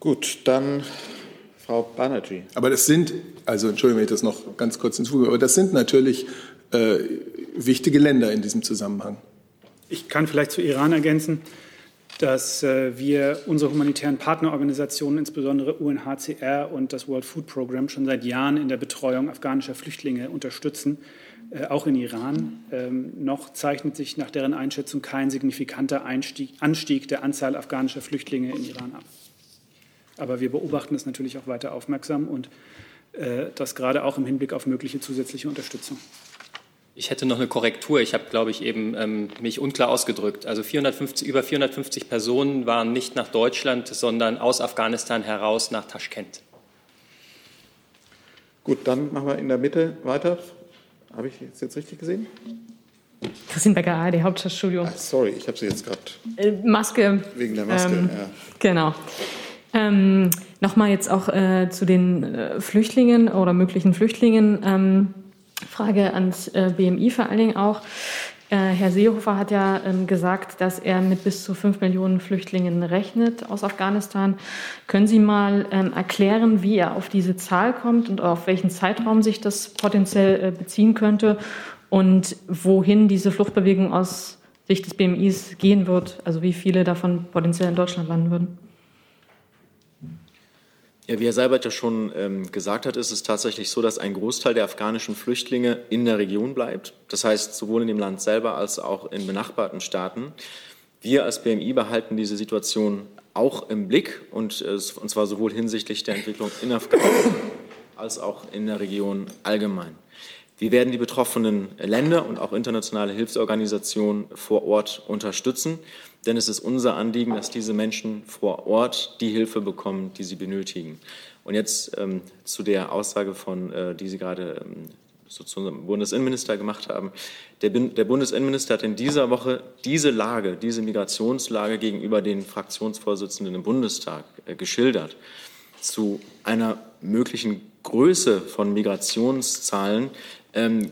Gut, dann Frau Banerjee. Aber das sind, also Entschuldigung, wenn ich das noch ganz kurz hinzufüge, aber das sind natürlich äh, wichtige Länder in diesem Zusammenhang. Ich kann vielleicht zu Iran ergänzen, dass äh, wir unsere humanitären Partnerorganisationen, insbesondere UNHCR und das World Food Program, schon seit Jahren in der Betreuung afghanischer Flüchtlinge unterstützen, äh, auch in Iran. Ähm, noch zeichnet sich nach deren Einschätzung kein signifikanter Einstieg, Anstieg der Anzahl afghanischer Flüchtlinge in Iran ab. Aber wir beobachten es natürlich auch weiter aufmerksam und äh, das gerade auch im Hinblick auf mögliche zusätzliche Unterstützung. Ich hätte noch eine Korrektur. Ich habe, glaube ich, eben ähm, mich unklar ausgedrückt. Also 450, über 450 Personen waren nicht nach Deutschland, sondern aus Afghanistan heraus nach Taschkent. Gut, dann machen wir in der Mitte weiter. Habe ich es jetzt richtig gesehen? Christine Becker, ARD Hauptstadtstudio. Ah, sorry, ich habe sie jetzt gerade. Äh, Maske. Wegen der Maske, ähm, ja. Genau. Ähm, Nochmal jetzt auch äh, zu den äh, Flüchtlingen oder möglichen Flüchtlingen. Ähm, Frage ans äh, BMI vor allen Dingen auch. Äh, Herr Seehofer hat ja ähm, gesagt, dass er mit bis zu fünf Millionen Flüchtlingen rechnet aus Afghanistan. Können Sie mal ähm, erklären, wie er auf diese Zahl kommt und auf welchen Zeitraum sich das potenziell äh, beziehen könnte und wohin diese Fluchtbewegung aus Sicht des BMIs gehen wird? Also wie viele davon potenziell in Deutschland landen würden? Ja, wie Herr Seibert ja schon ähm, gesagt hat, ist es tatsächlich so, dass ein Großteil der afghanischen Flüchtlinge in der Region bleibt. Das heißt, sowohl in dem Land selber als auch in benachbarten Staaten. Wir als BMI behalten diese Situation auch im Blick und, äh, und zwar sowohl hinsichtlich der Entwicklung in Afghanistan als auch in der Region allgemein. Wir werden die betroffenen Länder und auch internationale Hilfsorganisationen vor Ort unterstützen, denn es ist unser Anliegen, dass diese Menschen vor Ort die Hilfe bekommen, die sie benötigen. Und jetzt ähm, zu der Aussage von, äh, die Sie gerade ähm, so zu unserem Bundesinnenminister gemacht haben. Der, der, Bundesinnenminister hat in dieser Woche diese Lage, diese Migrationslage gegenüber den Fraktionsvorsitzenden im Bundestag äh, geschildert. Zu einer möglichen Größe von Migrationszahlen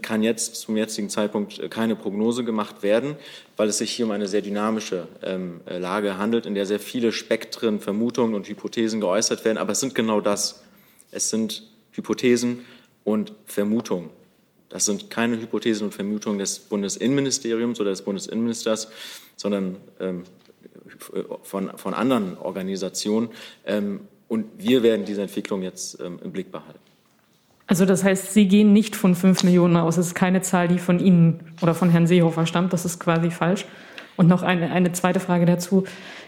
kann jetzt zum jetzigen Zeitpunkt äh, keine Prognose gemacht werden, weil es sich hier um eine sehr dynamische ähm, äh, Lage handelt, in der sehr viele Spektren, Vermutungen und Hypothesen geäußert werden. Aber es sind genau das. Es sind Hypothesen und Vermutungen. Das sind keine Hypothesen und Vermutungen des Bundesinnenministeriums oder des Bundesinnenministers, sondern ähm, von, von anderen Organisationen. Ähm, und wir werden diese Entwicklung jetzt ähm, im Blick behalten. Also das heißt, Sie gehen nicht von 5 Millionen aus. Es ist keine Zahl, die von Ihnen oder von Herrn Seehofer stammt. Das ist quasi falsch. Und noch eine, eine zweite Frage dazu.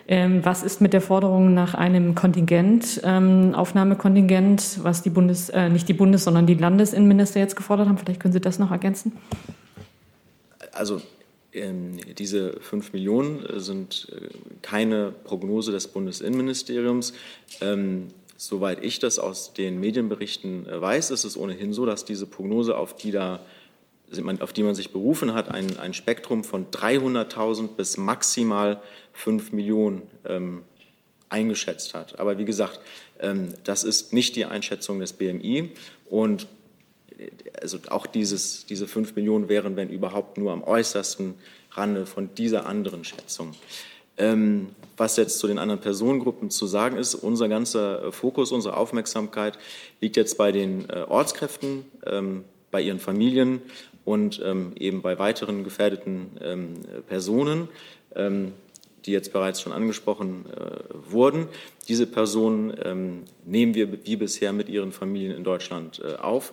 Ähm, was ist mit der Forderung nach einem Kontingent, ähm, Aufnahmekontingent, was die Bundes, äh, nicht die Bundes-, sondern die Landesinnenminister jetzt gefordert haben? Vielleicht können Sie das noch ergänzen. Also ähm, diese 5 Millionen sind äh, keine Prognose des Bundesinnenministeriums. Ähm, Soweit ich das aus den Medienberichten äh, weiß, ist es ohnehin so, dass diese Prognose, auf die, da, auf die man sich berufen hat, ein, ein Spektrum von 300.000 bis maximal 5 Millionen ähm, eingeschätzt hat. Aber wie gesagt, ähm, das ist nicht die Einschätzung des BMI und äh, also auch dieses, diese 5 Millionen wären, wenn überhaupt, nur am äußersten Rande von dieser anderen Schätzung. Ähm, was jetzt zu den anderen Personengruppen zu sagen ist, unser ganzer Fokus, unsere Aufmerksamkeit liegt jetzt bei den äh, Ortskräften, ähm, bei ihren Familien und ähm, eben bei weiteren gefährdeten ähm, Personen, ähm, die jetzt bereits schon angesprochen äh, wurden. Diese Personen ähm, nehmen wir wie bisher mit ihren Familien in Deutschland äh, auf.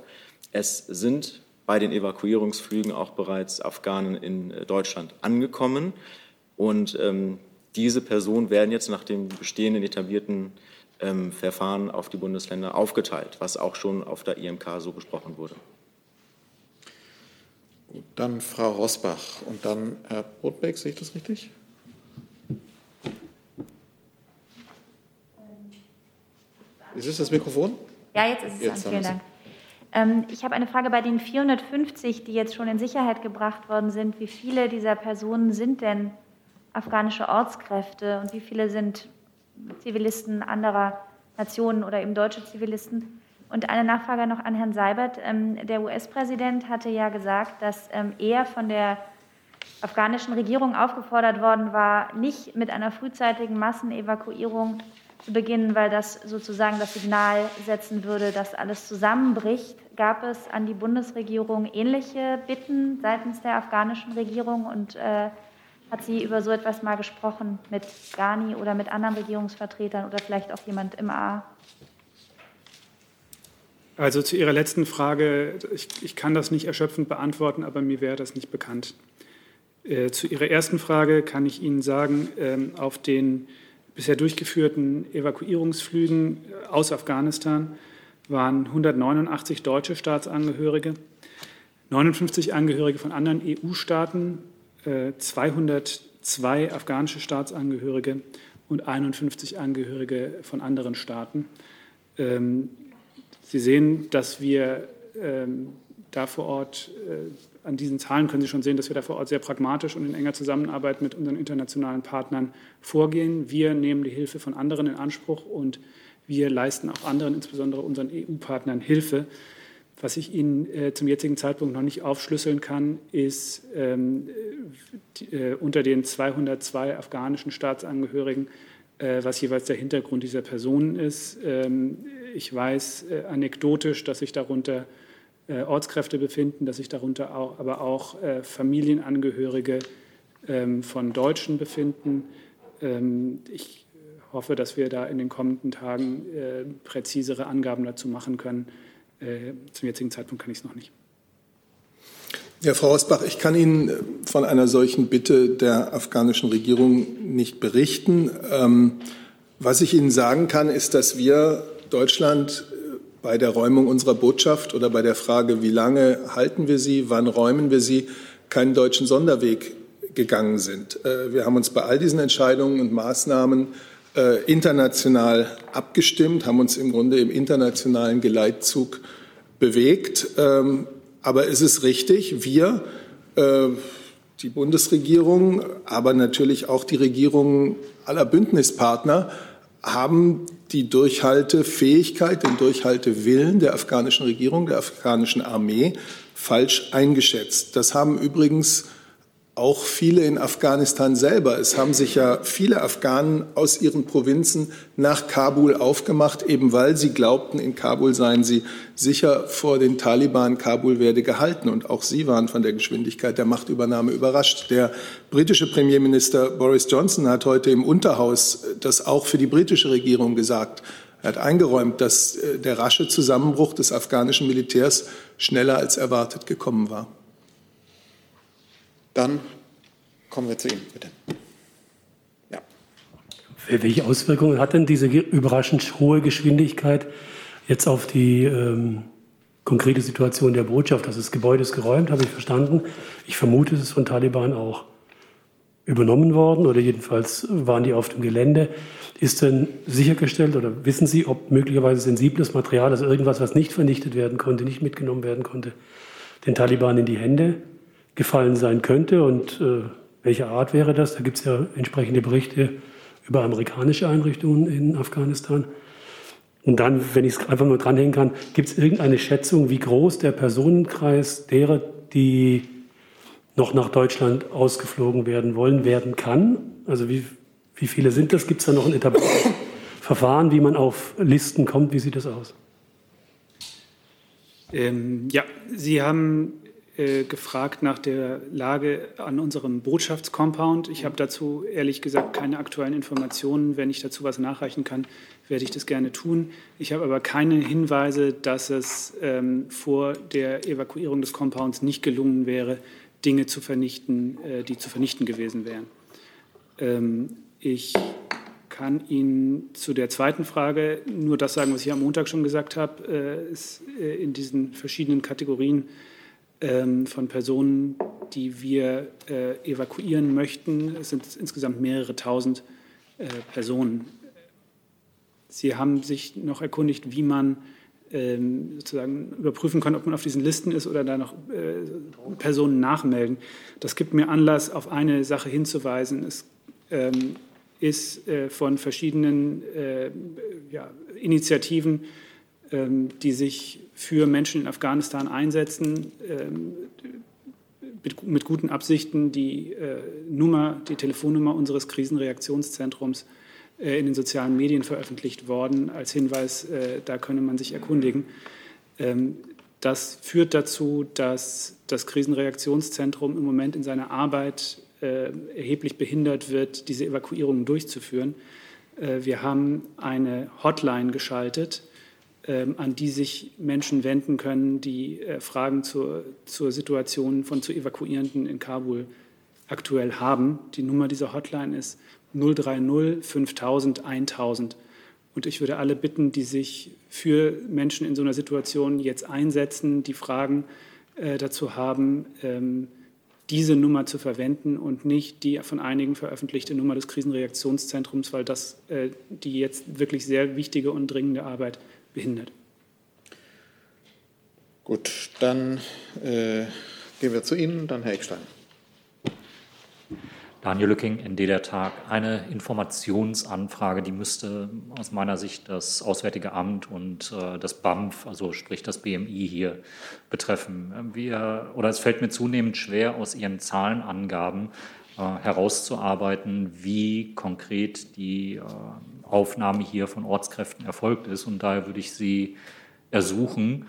Es sind bei den Evakuierungsflügen auch bereits Afghanen in äh, Deutschland angekommen. Und ähm, diese Personen werden jetzt nach dem bestehenden etablierten ähm, Verfahren auf die Bundesländer aufgeteilt, was auch schon auf der IMK so besprochen wurde. Gut, dann Frau Rosbach und dann Herr Brotbeck, sehe ich das richtig? Ist es das Mikrofon? Ja, jetzt ist es jetzt an. Vielen Dank. Ähm, ich habe eine Frage bei den 450, die jetzt schon in Sicherheit gebracht worden sind. Wie viele dieser Personen sind denn afghanische Ortskräfte und wie viele sind Zivilisten anderer Nationen oder eben deutsche Zivilisten? Und eine Nachfrage noch an Herrn Seibert. Ähm, der US-Präsident hatte ja gesagt, dass ähm, er von der afghanischen Regierung aufgefordert worden war, nicht mit einer frühzeitigen Massenevakuierung zu beginnen, weil das sozusagen das Signal setzen würde, dass alles zusammenbricht. Gab es an die Bundesregierung ähnliche Bitten seitens der afghanischen Regierung und äh, hat sie über so etwas mal gesprochen mit Ghani oder mit anderen Regierungsvertretern oder vielleicht auch jemand im A? Also zu Ihrer letzten Frage, ich, ich kann das nicht erschöpfend beantworten, aber mir wäre das nicht bekannt. Äh, zu Ihrer ersten Frage kann ich Ihnen sagen, ähm, auf den bisher durchgeführten Evakuierungsflügen aus Afghanistan waren 189 deutsche Staatsangehörige, 59 Angehörige von anderen EU-Staaten, 202 äh, afghanische Staatsangehörige und 51 Angehörige von anderen Staaten. Ähm, Sie sehen, dass wir ähm, da vor Ort äh, an diesen Zahlen können Sie schon sehen, dass wir da vor Ort sehr pragmatisch und in enger Zusammenarbeit mit unseren internationalen Partnern vorgehen. Wir nehmen die Hilfe von anderen in Anspruch und wir leisten auch anderen, insbesondere unseren EU-Partnern, Hilfe. Was ich Ihnen äh, zum jetzigen Zeitpunkt noch nicht aufschlüsseln kann, ist ähm, die, äh, unter den 202 afghanischen Staatsangehörigen, äh, was jeweils der Hintergrund dieser Personen ist. Ähm, ich weiß äh, anekdotisch, dass sich darunter äh, Ortskräfte befinden, dass sich darunter auch, aber auch äh, Familienangehörige ähm, von Deutschen befinden. Ähm, ich hoffe, dass wir da in den kommenden Tagen präzisere Angaben dazu machen können. Zum jetzigen Zeitpunkt kann ich es noch nicht. Ja, Frau Rosbach, ich kann Ihnen von einer solchen Bitte der afghanischen Regierung nicht berichten. Ähm, was ich Ihnen sagen kann, ist, dass wir Deutschland bei der Räumung unserer Botschaft oder bei der Frage, wie lange halten wir sie, wann räumen wir sie, keinen deutschen Sonderweg gegangen sind. Äh, wir haben uns bei all diesen Entscheidungen und Maßnahmen äh, international abgestimmt, haben uns im Grunde im internationalen Geleitzug bewegt. Ähm, aber es ist richtig, wir, äh, die Bundesregierung, aber natürlich auch die Regierungen aller Bündnispartner, haben die Durchhaltefähigkeit, den Durchhaltewillen der afghanischen Regierung, der afghanischen Armee falsch eingeschätzt. Das haben übrigens auch viele in Afghanistan selber. Es haben sich ja viele Afghanen aus ihren Provinzen nach Kabul aufgemacht, eben weil sie glaubten, in Kabul seien sie sicher vor den Taliban. Kabul werde gehalten. Und auch sie waren von der Geschwindigkeit der Machtübernahme überrascht. Der britische Premierminister Boris Johnson hat heute im Unterhaus das auch für die britische Regierung gesagt. Er hat eingeräumt, dass äh, der rasche Zusammenbruch des afghanischen Militärs schneller als erwartet gekommen war. Dann kommen wir zu Ihnen, bitte. Ja. Welche Auswirkungen hat denn diese überraschend hohe Geschwindigkeit jetzt auf die ähm, konkrete Situation der Botschaft? Also das Gebäude ist geräumt, habe ich verstanden. Ich vermute, es ist von Taliban auch übernommen worden oder jedenfalls waren die auf dem Gelände. Ist denn sichergestellt oder wissen Sie, ob möglicherweise sensibles Material, also irgendwas, was nicht vernichtet werden konnte, nicht mitgenommen werden konnte, den Taliban in die Hände gefallen sein könnte und äh, welche Art wäre das? Da gibt es ja entsprechende Berichte über amerikanische Einrichtungen in Afghanistan? Und dann, wenn ich es einfach nur dranhängen kann, gibt es irgendeine Schätzung, wie groß der Personenkreis derer, die noch nach Deutschland ausgeflogen werden wollen, werden kann? Also wie, wie viele sind das? Gibt es da noch ein etabliertes Verfahren, wie man auf Listen kommt? Wie sieht das aus? Ähm, ja, Sie haben äh, gefragt nach der Lage an unserem Botschaftscompound. Ich habe dazu ehrlich gesagt keine aktuellen Informationen. Wenn ich dazu was nachreichen kann, werde ich das gerne tun. Ich habe aber keine Hinweise, dass es ähm, vor der Evakuierung des Compounds nicht gelungen wäre, Dinge zu vernichten, äh, die zu vernichten gewesen wären. Ähm, ich kann Ihnen zu der zweiten Frage nur das sagen, was ich am Montag schon gesagt habe. Äh, ist äh, in diesen verschiedenen Kategorien ähm, von Personen, die wir äh, evakuieren möchten, es sind insgesamt mehrere tausend äh, Personen. Sie haben sich noch erkundigt, wie man ähm, sozusagen überprüfen kann, ob man auf diesen Listen ist oder da noch äh, Personen nachmelden. Das gibt mir Anlass, auf eine Sache hinzuweisen. Es ähm, ist äh, von verschiedenen äh, ja, Initiativen, ähm, die sich für Menschen in Afghanistan einsetzen, ähm, mit, mit, guten Absichten die äh, Nummer, die Telefonnummer unseres Krisenreaktionszentrums äh, in den sozialen Medien veröffentlicht worden, als Hinweis, äh, da könne man sich erkundigen. Ähm, das führt dazu, dass das Krisenreaktionszentrum im Moment in seiner Arbeit erheblich behindert wird, diese Evakuierungen durchzuführen. Wir haben eine Hotline geschaltet, an die sich Menschen wenden können, die äh, Fragen zur, zur Situation von zu Evakuierenden in Kabul aktuell haben. Die Nummer dieser Hotline ist 030 5000 1000. Und ich würde alle bitten, die sich für Menschen in so einer Situation jetzt einsetzen, die Fragen äh, dazu haben, ähm, diese Nummer zu verwenden und nicht die von einigen veröffentlichte Nummer des Krisenreaktionszentrums, weil das äh, die jetzt wirklich sehr wichtige und dringende Arbeit behindert. Gut, dann äh, gehen wir zu Ihnen, dann Herr Eckstein. Daniel Lücking, ND der Tag. Eine Informationsanfrage, die müsste aus meiner Sicht das Auswärtige Amt und äh, das BAMF, also sprich das BMI hier betreffen. Wir, oder es fällt mir zunehmend schwer, aus Ihren Zahlenangaben äh, herauszuarbeiten, wie konkret die äh, Aufnahme hier von Ortskräften erfolgt ist. Und daher würde ich Sie ersuchen,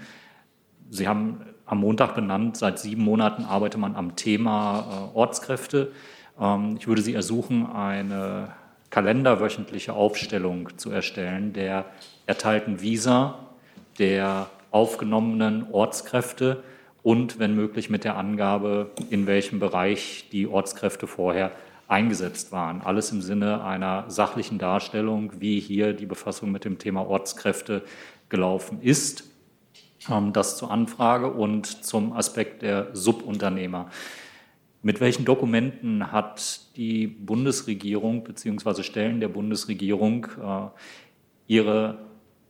Sie haben am Montag benannt, seit sieben Monaten arbeitet man am Thema äh, Ortskräfte. Ähm, ich würde Sie ersuchen, eine kalenderwöchentliche Aufstellung zu erstellen der erteilten Visa, der aufgenommenen Ortskräfte und, wenn möglich, mit der Angabe, in welchem Bereich die Ortskräfte vorher eingesetzt waren. Alles im Sinne einer sachlichen Darstellung, wie hier die Befassung mit dem Thema Ortskräfte gelaufen ist. Ähm, das zur Anfrage und zum Aspekt der Subunternehmer. Mit welchen Dokumenten hat die Bundesregierung bzw. Stellen der Bundesregierung äh, ihre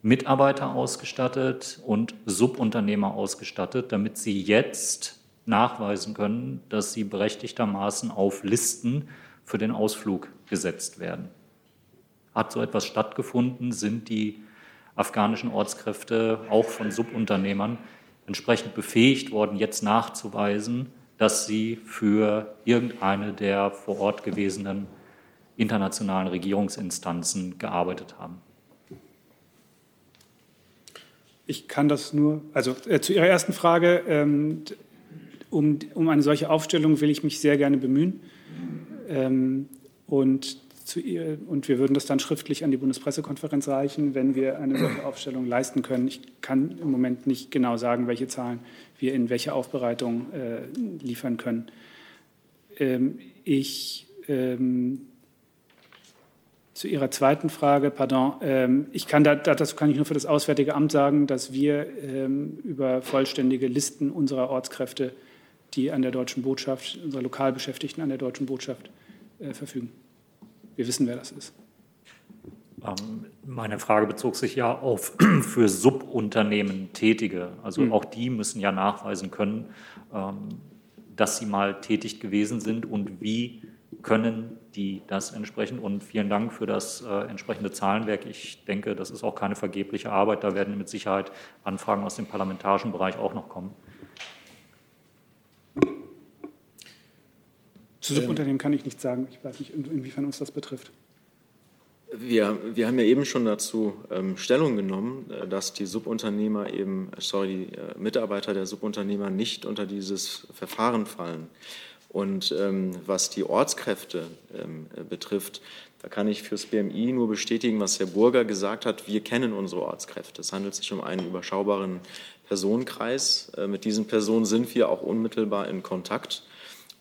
Mitarbeiter ausgestattet und Subunternehmer ausgestattet, damit sie jetzt nachweisen können, dass sie berechtigtermaßen auf Listen für den Ausflug gesetzt werden? Hat so etwas stattgefunden? Sind die afghanischen Ortskräfte auch von Subunternehmern entsprechend befähigt worden, jetzt nachzuweisen, dass sie für irgendeine der vor Ort gewesenen internationalen Regierungsinstanzen gearbeitet haben. Ich kann das nur, also äh, zu Ihrer ersten Frage, ähm, um, um eine solche Aufstellung will ich mich sehr gerne bemühen. Ähm, und, zu ihr, und wir würden das dann schriftlich an die Bundespressekonferenz reichen, wenn wir eine solche Aufstellung leisten können. Ich kann im Moment nicht genau sagen, welche Zahlen wir in welche Aufbereitung äh, liefern können. Ähm, ich ähm, zu Ihrer zweiten Frage, pardon, ähm, ich kann da, dazu kann ich nur für das Auswärtige Amt sagen, dass wir ähm, über vollständige Listen unserer Ortskräfte, die an der deutschen Botschaft, unserer Lokalbeschäftigten an der deutschen Botschaft äh, verfügen. Wir wissen, wer das ist. Ähm, meine Frage bezog sich ja auf für Subunternehmen Tätige. Also mhm. auch die müssen ja nachweisen können, ähm, dass sie mal tätig gewesen sind und wie können die das entsprechen. Und vielen Dank für das äh, entsprechende Zahlenwerk. Ich denke, das ist auch keine vergebliche Arbeit. Da werden mit Sicherheit Anfragen aus dem parlamentarischen Bereich auch noch kommen. Zu Subunternehmen kann ich nichts sagen. Ich weiß nicht, inwiefern uns das betrifft. Wir, wir haben ja eben schon dazu ähm, Stellung genommen, äh, dass die Subunternehmer eben, sorry, die äh, Mitarbeiter der Subunternehmer nicht unter dieses Verfahren fallen. Und ähm, was die Ortskräfte ähm, betrifft, da kann ich fürs BMI nur bestätigen, was Herr Burger gesagt hat. Wir kennen unsere Ortskräfte. Es handelt sich um einen überschaubaren Personenkreis. Äh, mit diesen Personen sind wir auch unmittelbar in Kontakt.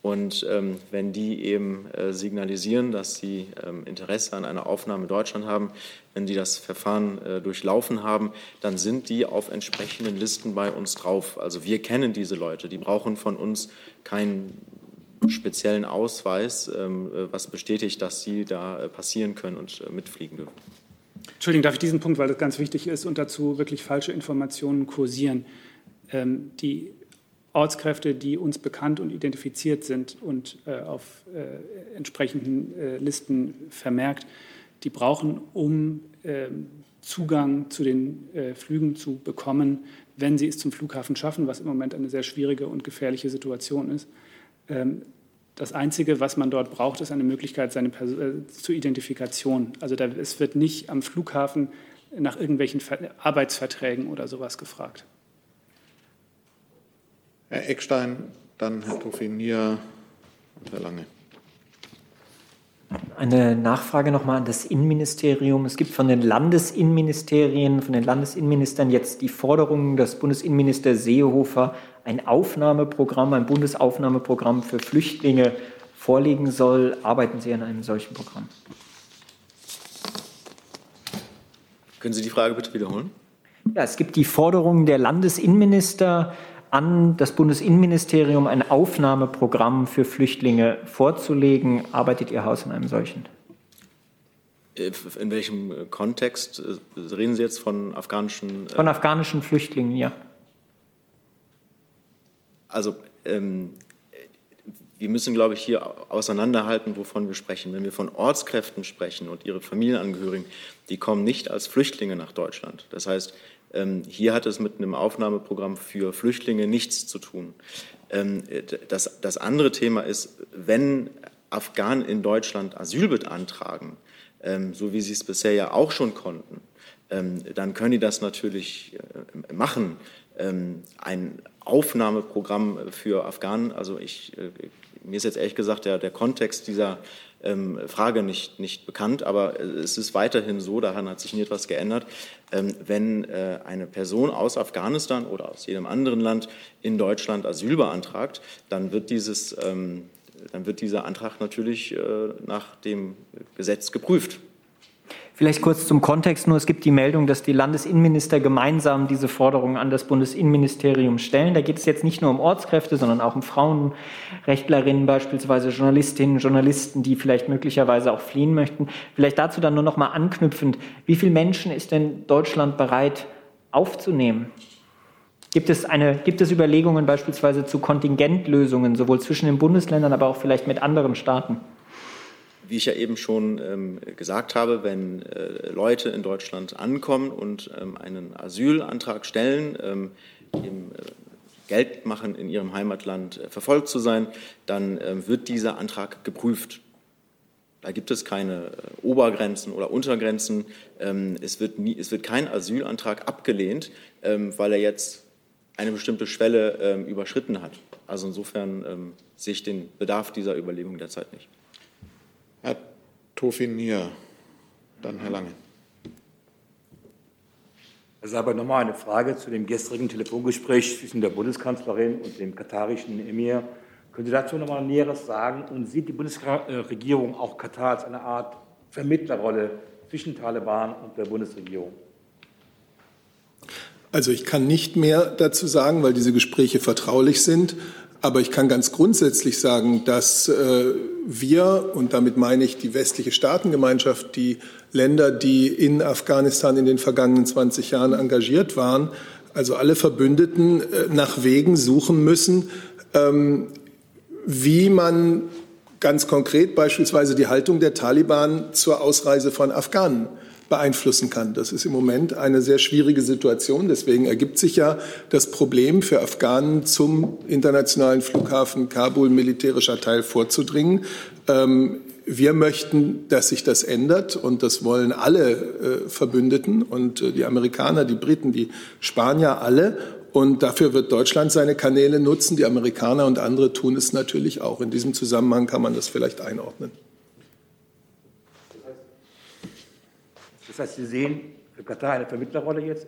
Und ähm, wenn die eben äh, signalisieren, dass sie ähm, Interesse an einer Aufnahme in Deutschland haben, wenn die das Verfahren äh, durchlaufen haben, dann sind die auf entsprechenden Listen bei uns drauf. Also wir kennen diese Leute, die brauchen von uns keinen speziellen Ausweis, ähm, äh, was bestätigt, dass sie da äh, passieren können und äh, mitfliegen dürfen. Entschuldigung, darf ich diesen Punkt, weil das ganz wichtig ist und dazu wirklich falsche Informationen kursieren. Ähm, die Ortskräfte, die uns bekannt und identifiziert sind und äh, auf äh, entsprechenden äh, Listen vermerkt, die brauchen, um ähm, Zugang zu den äh, Flügen zu bekommen, wenn sie es zum Flughafen schaffen, was im Moment eine sehr schwierige und gefährliche Situation ist. Ähm, das Einzige, was man dort braucht, ist eine Möglichkeit seine Pers äh, zur Identifikation. Also da, es wird nicht am Flughafen nach irgendwelchen Ver Arbeitsverträgen oder sowas gefragt. Herr Eckstein, dann Herr Toffinier und Herr Lange. Eine Nachfrage nochmal an das Innenministerium. Es gibt von den Landesinnenministerien, von den Landesinnenministern jetzt die Forderung, dass Bundesinnenminister Seehofer ein Aufnahmeprogramm, ein Bundesaufnahmeprogramm für Flüchtlinge vorlegen soll. Arbeiten Sie an einem solchen Programm? Können Sie die Frage bitte wiederholen? Ja, es gibt die Forderung der Landesinnenminister, an das Bundesinnenministerium ein Aufnahmeprogramm für Flüchtlinge vorzulegen. Arbeitet Ihr Haus an einem solchen? Äh, in welchem Kontext äh, reden Sie jetzt von afghanischen? Äh, von afghanischen Flüchtlingen, ja. Also ähm, wir müssen, glaube ich, hier auseinanderhalten, wovon wir sprechen. Wenn wir von Ortskräften sprechen und ihre Familienangehörigen, die kommen nicht als Flüchtlinge nach Deutschland. Das heißt, hier hat es mit einem Aufnahmeprogramm für Flüchtlinge nichts zu tun. Ähm, das, das andere Thema ist, wenn Afghanen in Deutschland Asyl beantragen, ähm, so wie sie es bisher ja auch schon konnten, dann können die das natürlich äh, machen. Ein Aufnahmeprogramm für Afghanen, also ich, äh, mir ist jetzt ehrlich gesagt der, der Kontext dieser ähm, Frage nicht, nicht bekannt, aber es ist weiterhin so, daran hat sich nie etwas geändert, ähm, wenn äh, eine Person aus Afghanistan oder aus jedem anderen Land in Deutschland Asyl beantragt, dann wird dieses ähm, dann wird dieser Antrag natürlich äh, nach dem Gesetz geprüft. Vielleicht kurz zum Kontext nur. Es gibt die Meldung, dass die Landesinnenminister gemeinsam diese Forderungen an das Bundesinnenministerium stellen. Da geht es jetzt nicht nur um Ortskräfte, sondern auch um Frauenrechtlerinnen, beispielsweise Journalistinnen, Journalisten, die vielleicht möglicherweise auch fliehen möchten. Vielleicht dazu dann nur noch mal anknüpfend. Wie viele Menschen ist denn Deutschland bereit aufzunehmen? Gibt es, eine, gibt es Überlegungen beispielsweise zu Kontingentlösungen, sowohl zwischen den Bundesländern, aber auch vielleicht mit anderen Staaten? Wie ich ja eben schon ähm, gesagt habe, wenn äh, Leute in Deutschland ankommen und ähm, einen Asylantrag stellen, ähm, eben, äh, Geld machen, in ihrem Heimatland äh, verfolgt zu sein, dann ähm, wird dieser Antrag geprüft. Da gibt es keine äh, Obergrenzen oder Untergrenzen. Ähm, es, wird nie, es wird kein Asylantrag abgelehnt, ähm, weil er jetzt eine bestimmte Schwelle überschritten hat. Also insofern sehe ich den Bedarf dieser Überlegung derzeit nicht. Herr Tofinier, dann Herr Lange. Also aber nochmal eine Frage zu dem gestrigen Telefongespräch zwischen der Bundeskanzlerin und dem katarischen Emir. Können Sie dazu nochmal Näheres sagen? Und sieht die Bundesregierung auch Katar als eine Art Vermittlerrolle zwischen Taliban und der Bundesregierung? Also ich kann nicht mehr dazu sagen, weil diese Gespräche vertraulich sind. Aber ich kann ganz grundsätzlich sagen, dass äh, wir, und damit meine ich die westliche Staatengemeinschaft, die Länder, die in Afghanistan in den vergangenen 20 Jahren engagiert waren, also alle Verbündeten äh, nach Wegen suchen müssen, ähm, wie man ganz konkret beispielsweise die Haltung der Taliban zur Ausreise von Afghanen beeinflussen kann. Das ist im Moment eine sehr schwierige Situation. Deswegen ergibt sich ja das Problem für Afghanen zum internationalen Flughafen Kabul militärischer Teil vorzudringen. Ähm, wir möchten, dass sich das ändert und das wollen alle äh, Verbündeten und äh, die Amerikaner, die Briten, die Spanier alle. Und dafür wird Deutschland seine Kanäle nutzen. Die Amerikaner und andere tun es natürlich auch. In diesem Zusammenhang kann man das vielleicht einordnen. Das heißt, Sie sehen für Katar eine Vermittlerrolle jetzt?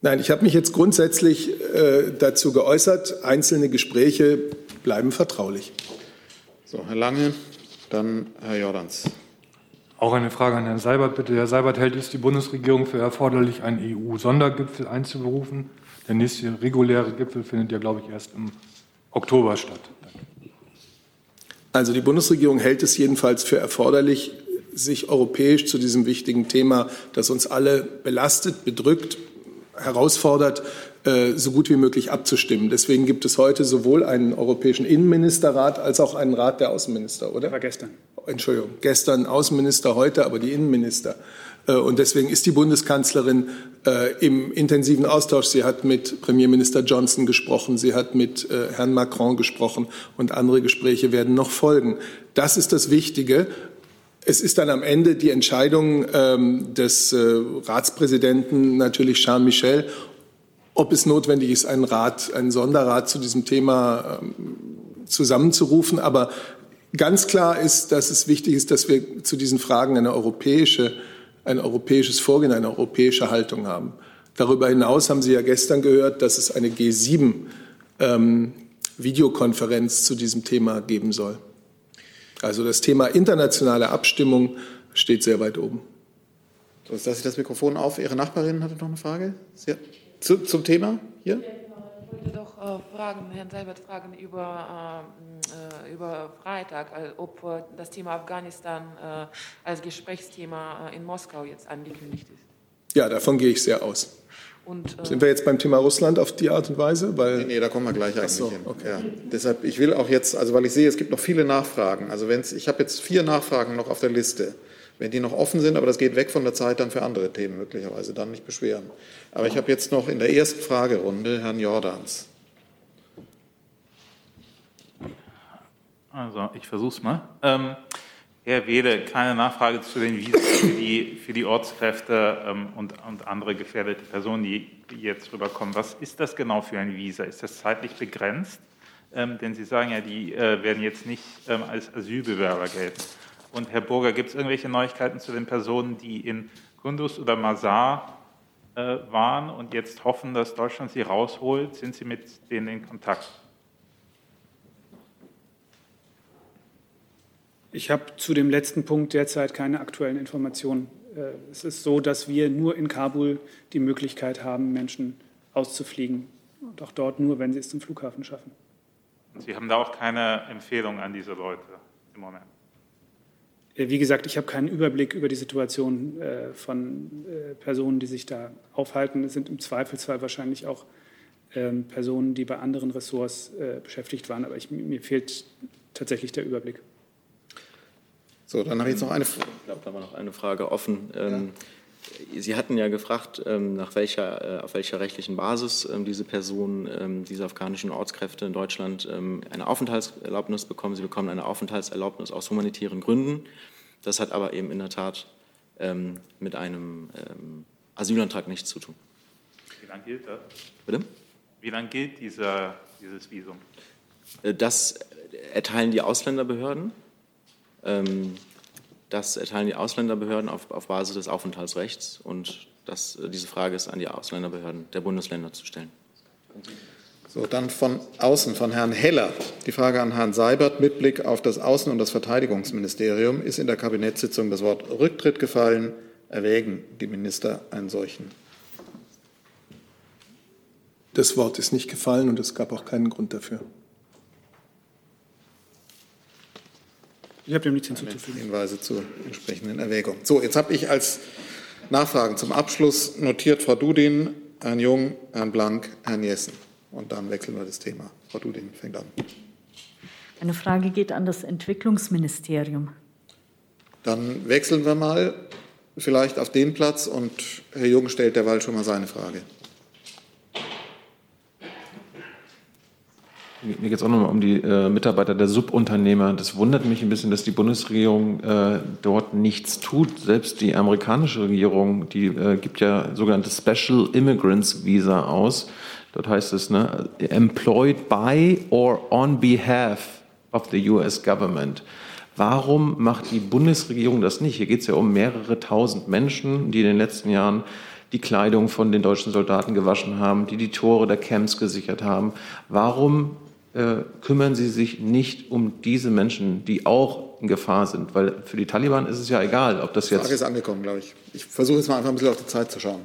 Nein, ich habe mich jetzt grundsätzlich äh, dazu geäußert. Einzelne Gespräche bleiben vertraulich. So, Herr Lange, dann Herr Jordans. Auch eine Frage an Herrn Seibert, bitte. Herr Seibert, hält es die Bundesregierung für erforderlich, einen EU-Sondergipfel einzuberufen? Der nächste reguläre Gipfel findet ja, glaube ich, erst im Oktober statt. Also die Bundesregierung hält es jedenfalls für erforderlich, sich europäisch zu diesem wichtigen Thema, das uns alle belastet, bedrückt, herausfordert, äh, so gut wie möglich abzustimmen. Deswegen gibt es heute sowohl einen europäischen Innenministerrat als auch einen Rat der Außenminister, oder? War gestern. Entschuldigung, gestern Außenminister, heute aber die Innenminister. Äh, und deswegen ist die Bundeskanzlerin äh, im intensiven Austausch. Sie hat mit Premierminister Johnson gesprochen, sie hat mit Herrn Macron gesprochen und andere Gespräche werden noch folgen. Das ist das Wichtige. Es ist dann am Ende die Entscheidung ähm, des äh, Ratspräsidenten, natürlich Charles Michel, ob es notwendig ist, einen Rat, einen Sonderrat zu diesem Thema ähm, zusammenzurufen. Aber ganz klar ist, dass es wichtig ist, dass wir zu diesen Fragen eine europäische, ein europäisches Vorgehen, eine europäische Haltung haben. Darüber hinaus haben Sie ja gestern gehört, dass es eine G7 ähm, Videokonferenz zu diesem Thema geben soll. Also das Thema internationale Abstimmung steht sehr weit oben. So, jetzt lasse ich das Mikrofon auf. Ihre Nachbarin hatte noch eine Frage Sie, zu, zum Thema hier. Ich wollte doch äh, fragen, Herrn Seibert fragen über, ähm, äh, über Freitag, äh, ob äh, das Thema Afghanistan äh, als Gesprächsthema äh, in Moskau jetzt angekündigt ist. Ja, davon gehe ich sehr aus. Und, äh Sind wir jetzt beim Thema Russland auf die Art und Weise? Weil nee, nee, da kommen wir gleich eigentlich so, hin. Okay. Ja. Deshalb, ich will auch jetzt, also weil ich sehe, es gibt noch viele Nachfragen. Also wenn's, ich habe jetzt vier Nachfragen noch auf der Liste. Wenn die noch offen sind, aber das geht weg von der Zeit dann für andere Themen möglicherweise, dann nicht beschweren. Aber ich habe jetzt noch in der ersten Fragerunde Herrn Jordans. Also, ich versuche es mal. Ähm, Herr Wede, keine Nachfrage zu den Visa für die, für die Ortskräfte ähm, und, und andere gefährdete Personen, die, jetzt rüberkommen. Was ist das genau für ein Visa? Ist das zeitlich begrenzt? Ähm, denn Sie sagen ja, die äh, werden jetzt nicht ähm, als Asylbewerber gelten. Und Herr Burger, gibt es irgendwelche Neuigkeiten zu den Personen, die in Kunduz oder Masar äh, waren und jetzt hoffen, dass Deutschland sie rausholt? Sind Sie mit denen in Kontakt? Ich habe zu dem letzten Punkt derzeit keine aktuellen Informationen. Äh, es ist so, dass wir nur in Kabul die Möglichkeit haben, Menschen auszufliegen. Und auch dort nur, wenn sie es zum Flughafen schaffen. Und Sie haben da auch keine Empfehlung an diese Leute im Moment? Äh, wie gesagt, ich habe keinen Überblick über die Situation äh, von Personen, die sich da aufhalten. Es sind im Zweifelsfall wahrscheinlich auch ähm, Personen, die bei anderen Ressorts beschäftigt waren. Aber ich, mir fehlt tatsächlich der Überblick. So, dann habe ich jetzt noch eine Frage. Ich glaube, da war noch eine Frage offen. Ähm, ja. Sie hatten ja gefragt, ähm, nach welcher, äh, auf welcher rechtlichen Basis ähm, diese Personen, diese afghanischen Ortskräfte in Deutschland eine Aufenthaltserlaubnis bekommen. Sie bekommen eine Aufenthaltserlaubnis aus humanitären Gründen. Das hat aber eben in der Tat mit einem Asylantrag nichts zu tun. Wie lange gilt das? Bitte? Wie lange gilt dieser, dieses Visum? Äh, das erteilen die Ausländerbehörden. Ähm, das erteilen die Ausländerbehörden auf, auf Basis des Aufenthaltsrechts und das, äh, diese Frage ist an die Ausländerbehörden der Bundesländer zu stellen. So, dann von außen, von Herrn Heller. Die Frage an Herrn Seibert mit Blick auf das Außen- und das Verteidigungsministerium. Ist in der Kabinettssitzung das Wort Rücktritt gefallen? Erwägen die Minister einen solchen? Das Wort ist nicht gefallen und es gab auch keinen Grund dafür. Ich habe dem nichts hinzuzufügen. Hinweise zur entsprechenden Erwägung. So, jetzt habe ich als Nachfragen zum Abschluss notiert Frau Dudin, Herrn Jung, Herrn Blank, Herrn Jessen. Und dann wechseln wir das Thema. Frau Dudin fängt an. Eine Frage geht an das Entwicklungsministerium. Dann wechseln wir mal vielleicht auf den Platz und Herr Jung stellt derweil schon mal seine Frage. Mir geht es auch nochmal um die äh, Mitarbeiter der Subunternehmer. Das wundert mich ein bisschen, dass die Bundesregierung äh, dort nichts tut. Selbst die amerikanische Regierung, die äh, gibt ja sogenannte Special Immigrants Visa aus. Dort heißt es, ne, employed by or on behalf of the US government. Warum macht die Bundesregierung das nicht? Hier geht es ja um mehrere tausend Menschen, die in den letzten Jahren die Kleidung von den deutschen Soldaten gewaschen haben, die die Tore der Camps gesichert haben. Warum kümmern Sie sich nicht um diese Menschen, die auch in Gefahr sind? Weil für die Taliban ist es ja egal, ob das jetzt. Die Frage ist angekommen, glaube ich. Ich versuche jetzt mal einfach ein bisschen auf die Zeit zu schauen.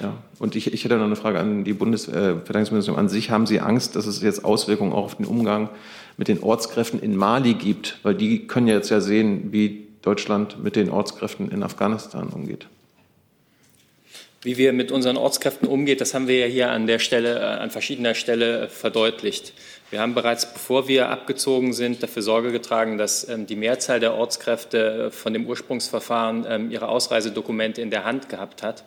Ja, und ich, ich hätte noch eine Frage an die Bundesverteidigungsministerium an sich. Haben Sie Angst, dass es jetzt Auswirkungen auch auf den Umgang mit den Ortskräften in Mali gibt? Weil die können ja jetzt ja sehen, wie Deutschland mit den Ortskräften in Afghanistan umgeht. Wie wir mit unseren Ortskräften umgehen, das haben wir ja hier an der Stelle, äh, an verschiedener Stelle verdeutlicht. Wir haben bereits, bevor wir abgezogen sind, dafür Sorge getragen, dass ähm, die Mehrzahl der Ortskräfte von dem Ursprungsverfahren ähm, ihre Ausreisedokumente in der Hand gehabt hat.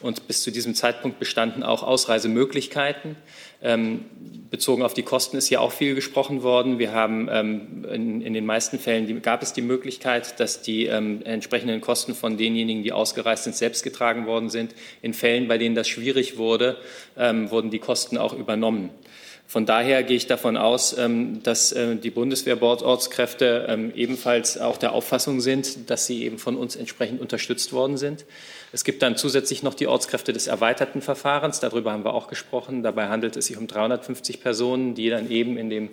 Und bis zu diesem Zeitpunkt bestanden auch Ausreisemöglichkeiten. Ähm, bezogen auf die Kosten ist hier auch viel gesprochen worden. Wir haben ähm, in, in, den meisten Fällen die, gab es die Möglichkeit, dass die ähm, entsprechenden Kosten von denjenigen, die ausgereist sind, selbst getragen worden sind. In Fällen, bei denen das schwierig wurde, ähm, wurden die Kosten auch übernommen. Von daher gehe ich davon aus, ähm, dass äh, die Bundeswehr-Bordortskräfte ähm, ebenfalls auch der Auffassung sind, dass sie eben von uns entsprechend unterstützt worden sind. Es gibt dann zusätzlich noch die Ortskräfte des erweiterten Verfahrens. Darüber haben wir auch gesprochen. Dabei handelt es sich um 350 Personen, die dann eben in dem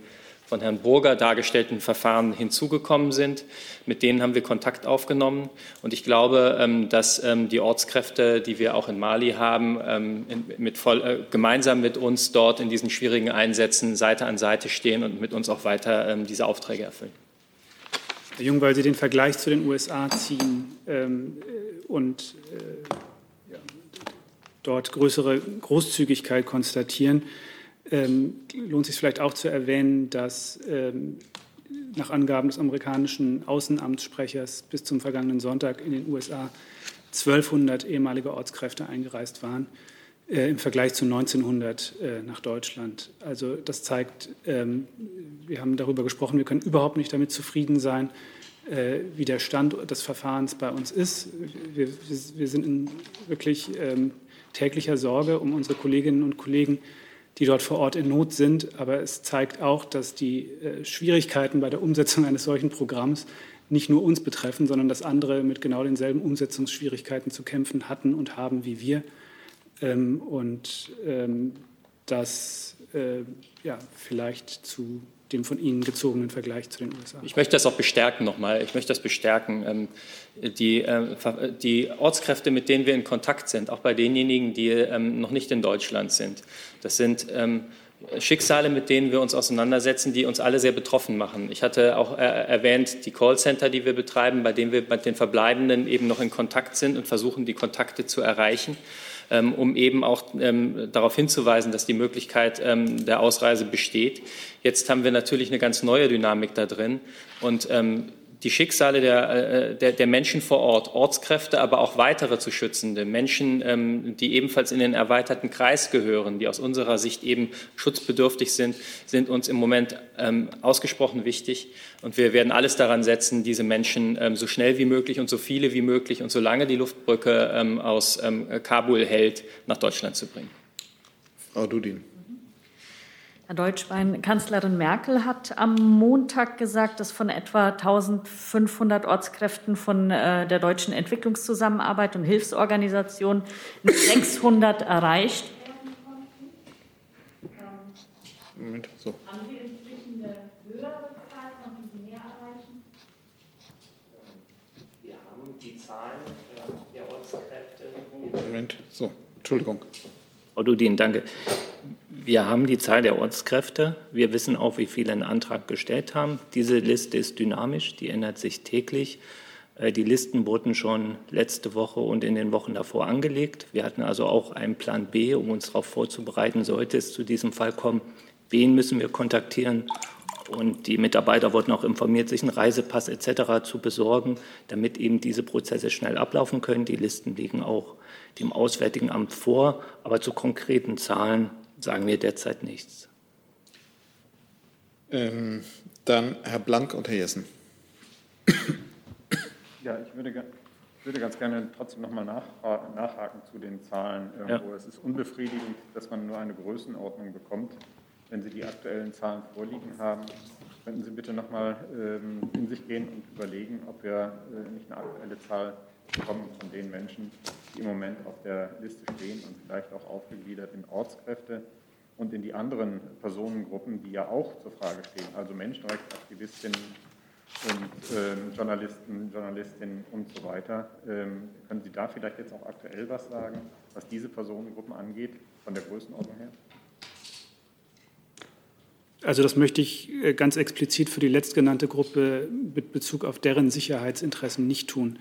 von Herrn Burger dargestellten Verfahren hinzugekommen sind. Mit denen haben wir Kontakt aufgenommen. Und ich glaube, ähm, dass ähm, die Ortskräfte, die wir auch in Mali haben, ähm, mit voll, äh, gemeinsam mit uns dort in diesen schwierigen Einsätzen Seite an Seite stehen und mit uns auch weiter diese Aufträge erfüllen. Herr Jung, weil Sie den Vergleich zu den USA ziehen äh, und äh, ja, dort größere Großzügigkeit konstatieren, ähm, lohnt sich vielleicht auch zu erwähnen, dass ähm, nach Angaben des amerikanischen Außenamtssprechers bis zum vergangenen Sonntag in den USA 1200 ehemalige Ortskräfte eingereist waren, im Vergleich zu 1900 äh, nach Deutschland. Also das zeigt, ähm, wir haben darüber gesprochen, wir können überhaupt nicht damit zufrieden sein, äh, wie der Stand des Verfahrens bei uns ist. Wir, wir sind in wirklich ähm, täglicher Sorge um unsere Kolleginnen und Kollegen, die dort vor Ort in Not sind. Aber es zeigt auch, dass die äh, Schwierigkeiten bei der Umsetzung eines solchen Programms nicht nur uns betreffen, sondern dass andere mit genau denselben Umsetzungsschwierigkeiten zu kämpfen hatten und haben wie wir. Ähm, und ähm, das äh, ja, vielleicht zu dem von Ihnen gezogenen Vergleich zu den USA. Ich möchte das auch bestärken nochmal. Ich möchte das bestärken. Ähm, die, äh, die Ortskräfte, mit denen wir in Kontakt sind, auch bei denjenigen, die ähm, noch nicht in Deutschland sind, das sind ähm, Schicksale, mit denen wir uns auseinandersetzen, die uns alle sehr betroffen machen. Ich hatte auch äh, erwähnt die Callcenter, die wir betreiben, bei denen wir mit den Verbleibenden eben noch in Kontakt sind und versuchen, die Kontakte zu erreichen. Ähm, um eben auch ähm, darauf hinzuweisen, dass die Möglichkeit ähm, der Ausreise besteht. Jetzt haben wir natürlich eine ganz neue Dynamik da drin und die Schicksale der, äh, der, der, Menschen vor Ort, Ortskräfte, aber auch weitere zu schützende Menschen, ähm, die ebenfalls in den erweiterten Kreis gehören, die aus unserer Sicht eben schutzbedürftig sind, sind uns im Moment ähm, ausgesprochen wichtig. Und wir werden alles daran setzen, diese Menschen ähm, so schnell wie möglich und so viele wie möglich und solange die Luftbrücke aus Kabul hält, nach Deutschland zu bringen. Frau Dudin. Herr Deutschbein, Kanzlerin Merkel hat am Montag gesagt, dass von etwa 1500 Ortskräften von äh, der deutschen Entwicklungszusammenarbeit und Hilfsorganisation 600 erreicht Moment, so. Haben Sie inzwischen eine höhere Zahl, konnten Sie mehr erreichen? Wir haben die Zahlen der Ortskräfte. Moment, so, Entschuldigung. Frau Dudin, danke. Wir haben die Zahl der Ortskräfte. Wir wissen auch, wie viele einen Antrag gestellt haben. Diese Liste ist dynamisch, die ändert sich täglich. Äh, die Listen wurden schon letzte Woche und in den Wochen davor angelegt. Wir hatten also auch einen Plan B, um uns darauf vorzubereiten, sollte es zu diesem Fall kommen. Wen müssen wir kontaktieren? Und die Mitarbeiter wurden auch informiert, sich einen Reisepass etc. zu besorgen, damit eben diese Prozesse schnell ablaufen können. Die Listen liegen auch dem Auswärtigen Amt vor, aber zu konkreten Zahlen sagen wir derzeit nichts. Ähm, dann Herr Blank und Herr Jessen. Ja, ich würde, ich würde ganz gerne trotzdem noch mal nach, nachhaken zu den Zahlen irgendwo. Ja. Es ist unbefriedigend, dass man nur eine Größenordnung bekommt. Wenn Sie die aktuellen Zahlen vorliegen haben, könnten Sie bitte noch mal ähm, in sich gehen und überlegen, ob wir äh, nicht eine aktuelle Zahl bekommen von den Menschen, die im Moment auf der Liste stehen und vielleicht auch aufgegliedert in Ortskräfte und in die anderen Personengruppen, die ja auch zur Frage stehen, also Menschenrechtsaktivistinnen und äh, Journalisten, Journalistinnen und so weiter. Ähm, können Sie da vielleicht jetzt auch aktuell was sagen, was diese Personengruppen angeht, von der Größenordnung her? Also das möchte ich äh, ganz explizit für die letztgenannte Gruppe mit Bezug auf deren Sicherheitsinteressen nicht tun.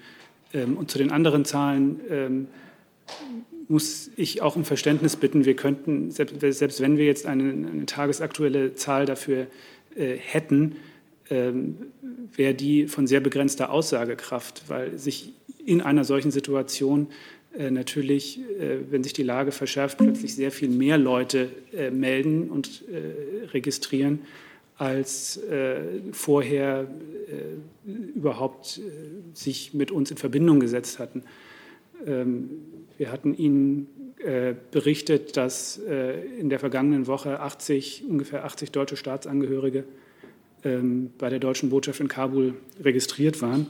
Ähm, und zu den anderen Zahlen ähm, muss ich auch um Verständnis bitten. Wir könnten, selbst wenn wir jetzt eine, eine tagesaktuelle Zahl dafür äh, hätten, ähm, wäre die von sehr begrenzter Aussagekraft, weil sich in einer solchen Situation äh, natürlich, äh, wenn sich die Lage verschärft, plötzlich sehr viel mehr Leute äh, melden und äh, registrieren, als äh, vorher äh, überhaupt sich mit uns in Verbindung gesetzt hatten. Ähm, wir hatten Ihnen berichtet, dass in der vergangenen Woche 80, ungefähr 80 deutsche Staatsangehörige ähm, bei der deutschen Botschaft in Kabul registriert waren.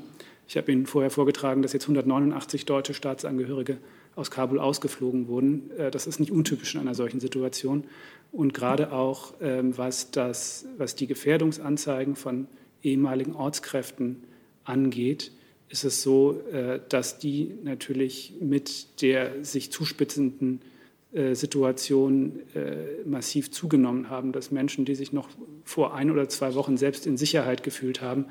Ich habe Ihnen vorher vorgetragen, dass jetzt 189 deutsche Staatsangehörige aus Kabul ausgeflogen wurden. Äh, das ist nicht untypisch in einer solchen Situation. Und gerade auch, ähm, was, das, was die Gefährdungsanzeigen von ehemaligen Ortskräften angeht, ist es so, äh, dass die natürlich mit der sich zuspitzenden äh, Situation massiv zugenommen haben, dass Menschen, die sich noch vor ein oder zwei Wochen selbst in Sicherheit gefühlt haben,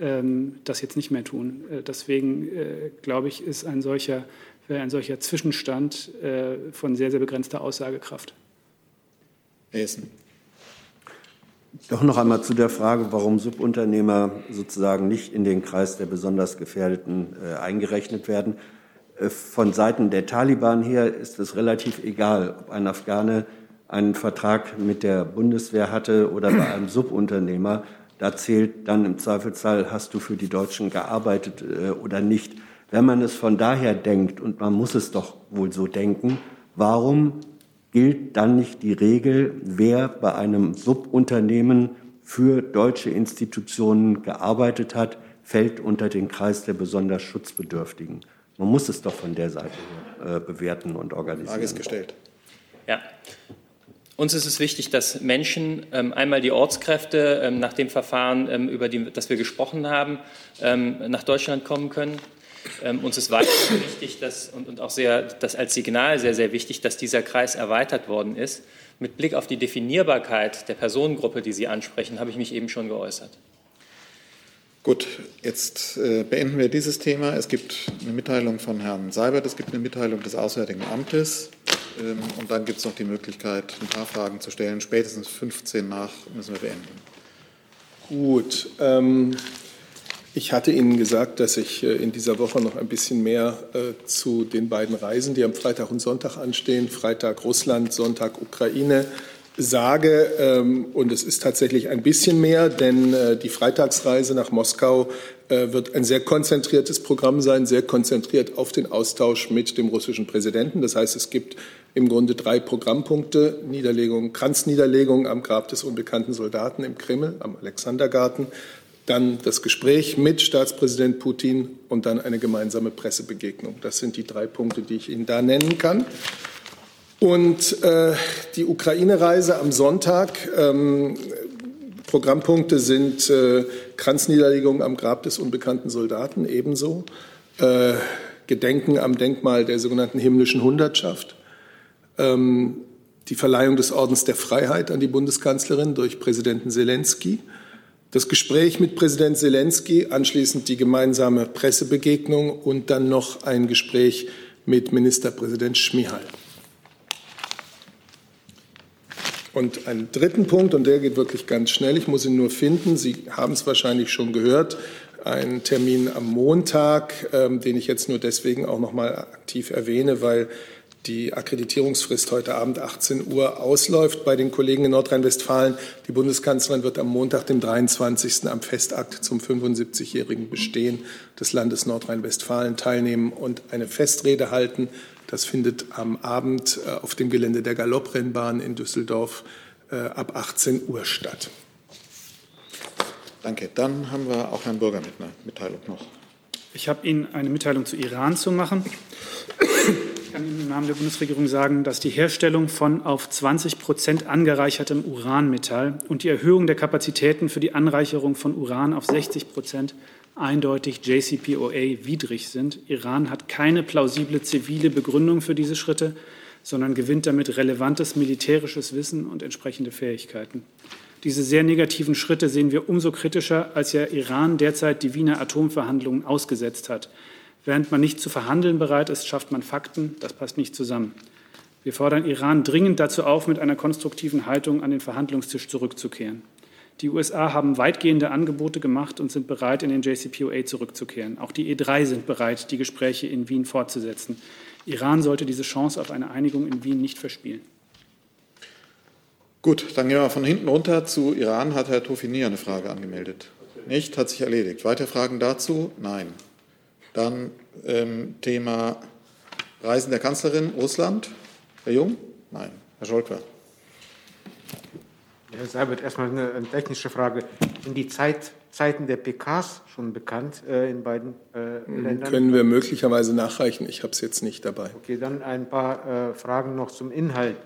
ähm, das jetzt nicht mehr tun. Äh, deswegen äh, glaube ich, ist ein solcher, ein solcher Zwischenstand äh, von sehr, sehr begrenzter Aussagekraft. Essen. Doch noch einmal zu der Frage, warum Subunternehmer sozusagen nicht in den Kreis der besonders Gefährdeten äh, eingerechnet werden. Äh, von Seiten der Taliban her ist es relativ egal, ob ein Afghane einen Vertrag mit der Bundeswehr hatte oder bei einem Subunternehmer. Da zählt dann im Zweifelsfall, hast du für die Deutschen gearbeitet äh, oder nicht. Wenn man es von daher denkt, und man muss es doch wohl so denken, warum gilt dann nicht die Regel, wer bei einem Subunternehmen für deutsche Institutionen gearbeitet hat, fällt unter den Kreis der besonders Schutzbedürftigen? Man muss es doch von der Seite äh, bewerten und organisieren. Frage ist gestellt. Ja, uns ist es wichtig, dass Menschen ähm, einmal die Ortskräfte ähm, nach dem Verfahren, ähm, über die, das wir gesprochen haben, ähm, nach Deutschland kommen können. Ähm, uns ist weiter wichtig dass, und, und, auch sehr, das als Signal sehr, sehr wichtig, dass dieser Kreis erweitert worden ist. Mit Blick auf die Definierbarkeit der Personengruppe, die Sie ansprechen, habe ich mich eben schon geäußert. Gut, jetzt äh, beenden wir dieses Thema. Es gibt eine Mitteilung von Herrn Seibert, es gibt eine Mitteilung des Auswärtigen Amtes. Ähm, und dann gibt es noch die Möglichkeit, ein paar Fragen zu stellen. Spätestens 15 nach müssen wir beenden. Gut. Ähm, ich hatte Ihnen gesagt, dass ich äh, in dieser Woche noch ein bisschen mehr äh, zu den beiden Reisen, die am Freitag und Sonntag anstehen, Freitag Russland, Sonntag Ukraine, sage. Ähm, und es ist tatsächlich ein bisschen mehr, denn äh, die Freitagsreise nach Moskau wird ein sehr konzentriertes Programm sein, sehr konzentriert auf den Austausch mit dem russischen Präsidenten. Das heißt, es gibt im Grunde drei Programmpunkte. Niederlegung, Kranzniederlegung am Grab des unbekannten Soldaten im Kreml, am Alexandergarten. Dann das Gespräch mit Staatspräsident Putin und dann eine gemeinsame Pressebegegnung. Das sind die drei Punkte, die ich Ihnen da nennen kann. Und äh, die Ukraine-Reise am Sonntag. Ähm, Programmpunkte sind äh, Kranzniederlegung am Grab des unbekannten Soldaten ebenso. Äh, Gedenken am Denkmal der sogenannten himmlischen Hundertschaft ähm, die Verleihung des Ordens der Freiheit an die Bundeskanzlerin durch Präsidenten Zelensky, das Gespräch mit Präsident Zelensky, anschließend die gemeinsame Pressebegegnung und dann noch ein Gespräch mit Ministerpräsident Schmihal. Und einen dritten Punkt, und der geht wirklich ganz schnell, ich muss ihn nur finden, Sie haben es wahrscheinlich schon gehört, einen Termin am Montag, ähm, den ich jetzt nur deswegen auch noch mal aktiv erwähne, weil die Akkreditierungsfrist heute Abend 18 Uhr ausläuft bei den Kollegen in Nordrhein-Westfalen. Die Bundeskanzlerin wird am Montag, dem 23. am Festakt zum 75-jährigen Bestehen des Landes Nordrhein-Westfalen teilnehmen und eine Festrede halten. Das findet am Abend äh, auf dem Gelände der Galopprennbahn in Düsseldorf äh, ab 18 Uhr statt. Danke. Dann haben wir auch Herrn Bürger mit einer Mitteilung noch. Ich habe Ihnen eine Mitteilung zu Iran zu machen. Ich kann Ihnen im Namen der Bundesregierung sagen, dass die Herstellung von auf 20 Prozent angereichertem Uranmetall und die Erhöhung der Kapazitäten für die Anreicherung von Uran auf 60 Prozent eindeutig JCPOA widrig sind. Iran hat keine plausible zivile Begründung für diese Schritte, sondern gewinnt damit relevantes militärisches Wissen und entsprechende Fähigkeiten. Diese sehr negativen Schritte sehen wir umso kritischer, als ja Iran derzeit die Wiener Atomverhandlungen ausgesetzt hat. Während man nicht zu verhandeln bereit ist, schafft man Fakten. Das passt nicht zusammen. Wir fordern Iran dringend dazu auf, mit einer konstruktiven Haltung an den Verhandlungstisch zurückzukehren. Die USA haben weitgehende Angebote gemacht und sind bereit, in den JCPOA zurückzukehren. Auch die E3 sind bereit, die Gespräche in Wien fortzusetzen. Iran sollte diese Chance auf eine Einigung in Wien nicht verspielen. Gut, dann gehen wir von hinten runter zu Iran. Hat Herr Tofini eine Frage angemeldet? Nicht? Hat sich erledigt. Weitere Fragen dazu? Nein. Dann ähm, Thema Reisen der Kanzlerin Russland. Herr Jung? Nein. Herr Scholker. Herr Seibert, erstmal eine, eine, technische Frage. Sind die Zeit, Zeiten der PKs schon bekannt äh, in beiden äh, Ländern? Können wir möglicherweise nachreichen. Ich habe es jetzt nicht dabei. Okay, dann ein paar äh, Fragen noch zum Inhalt.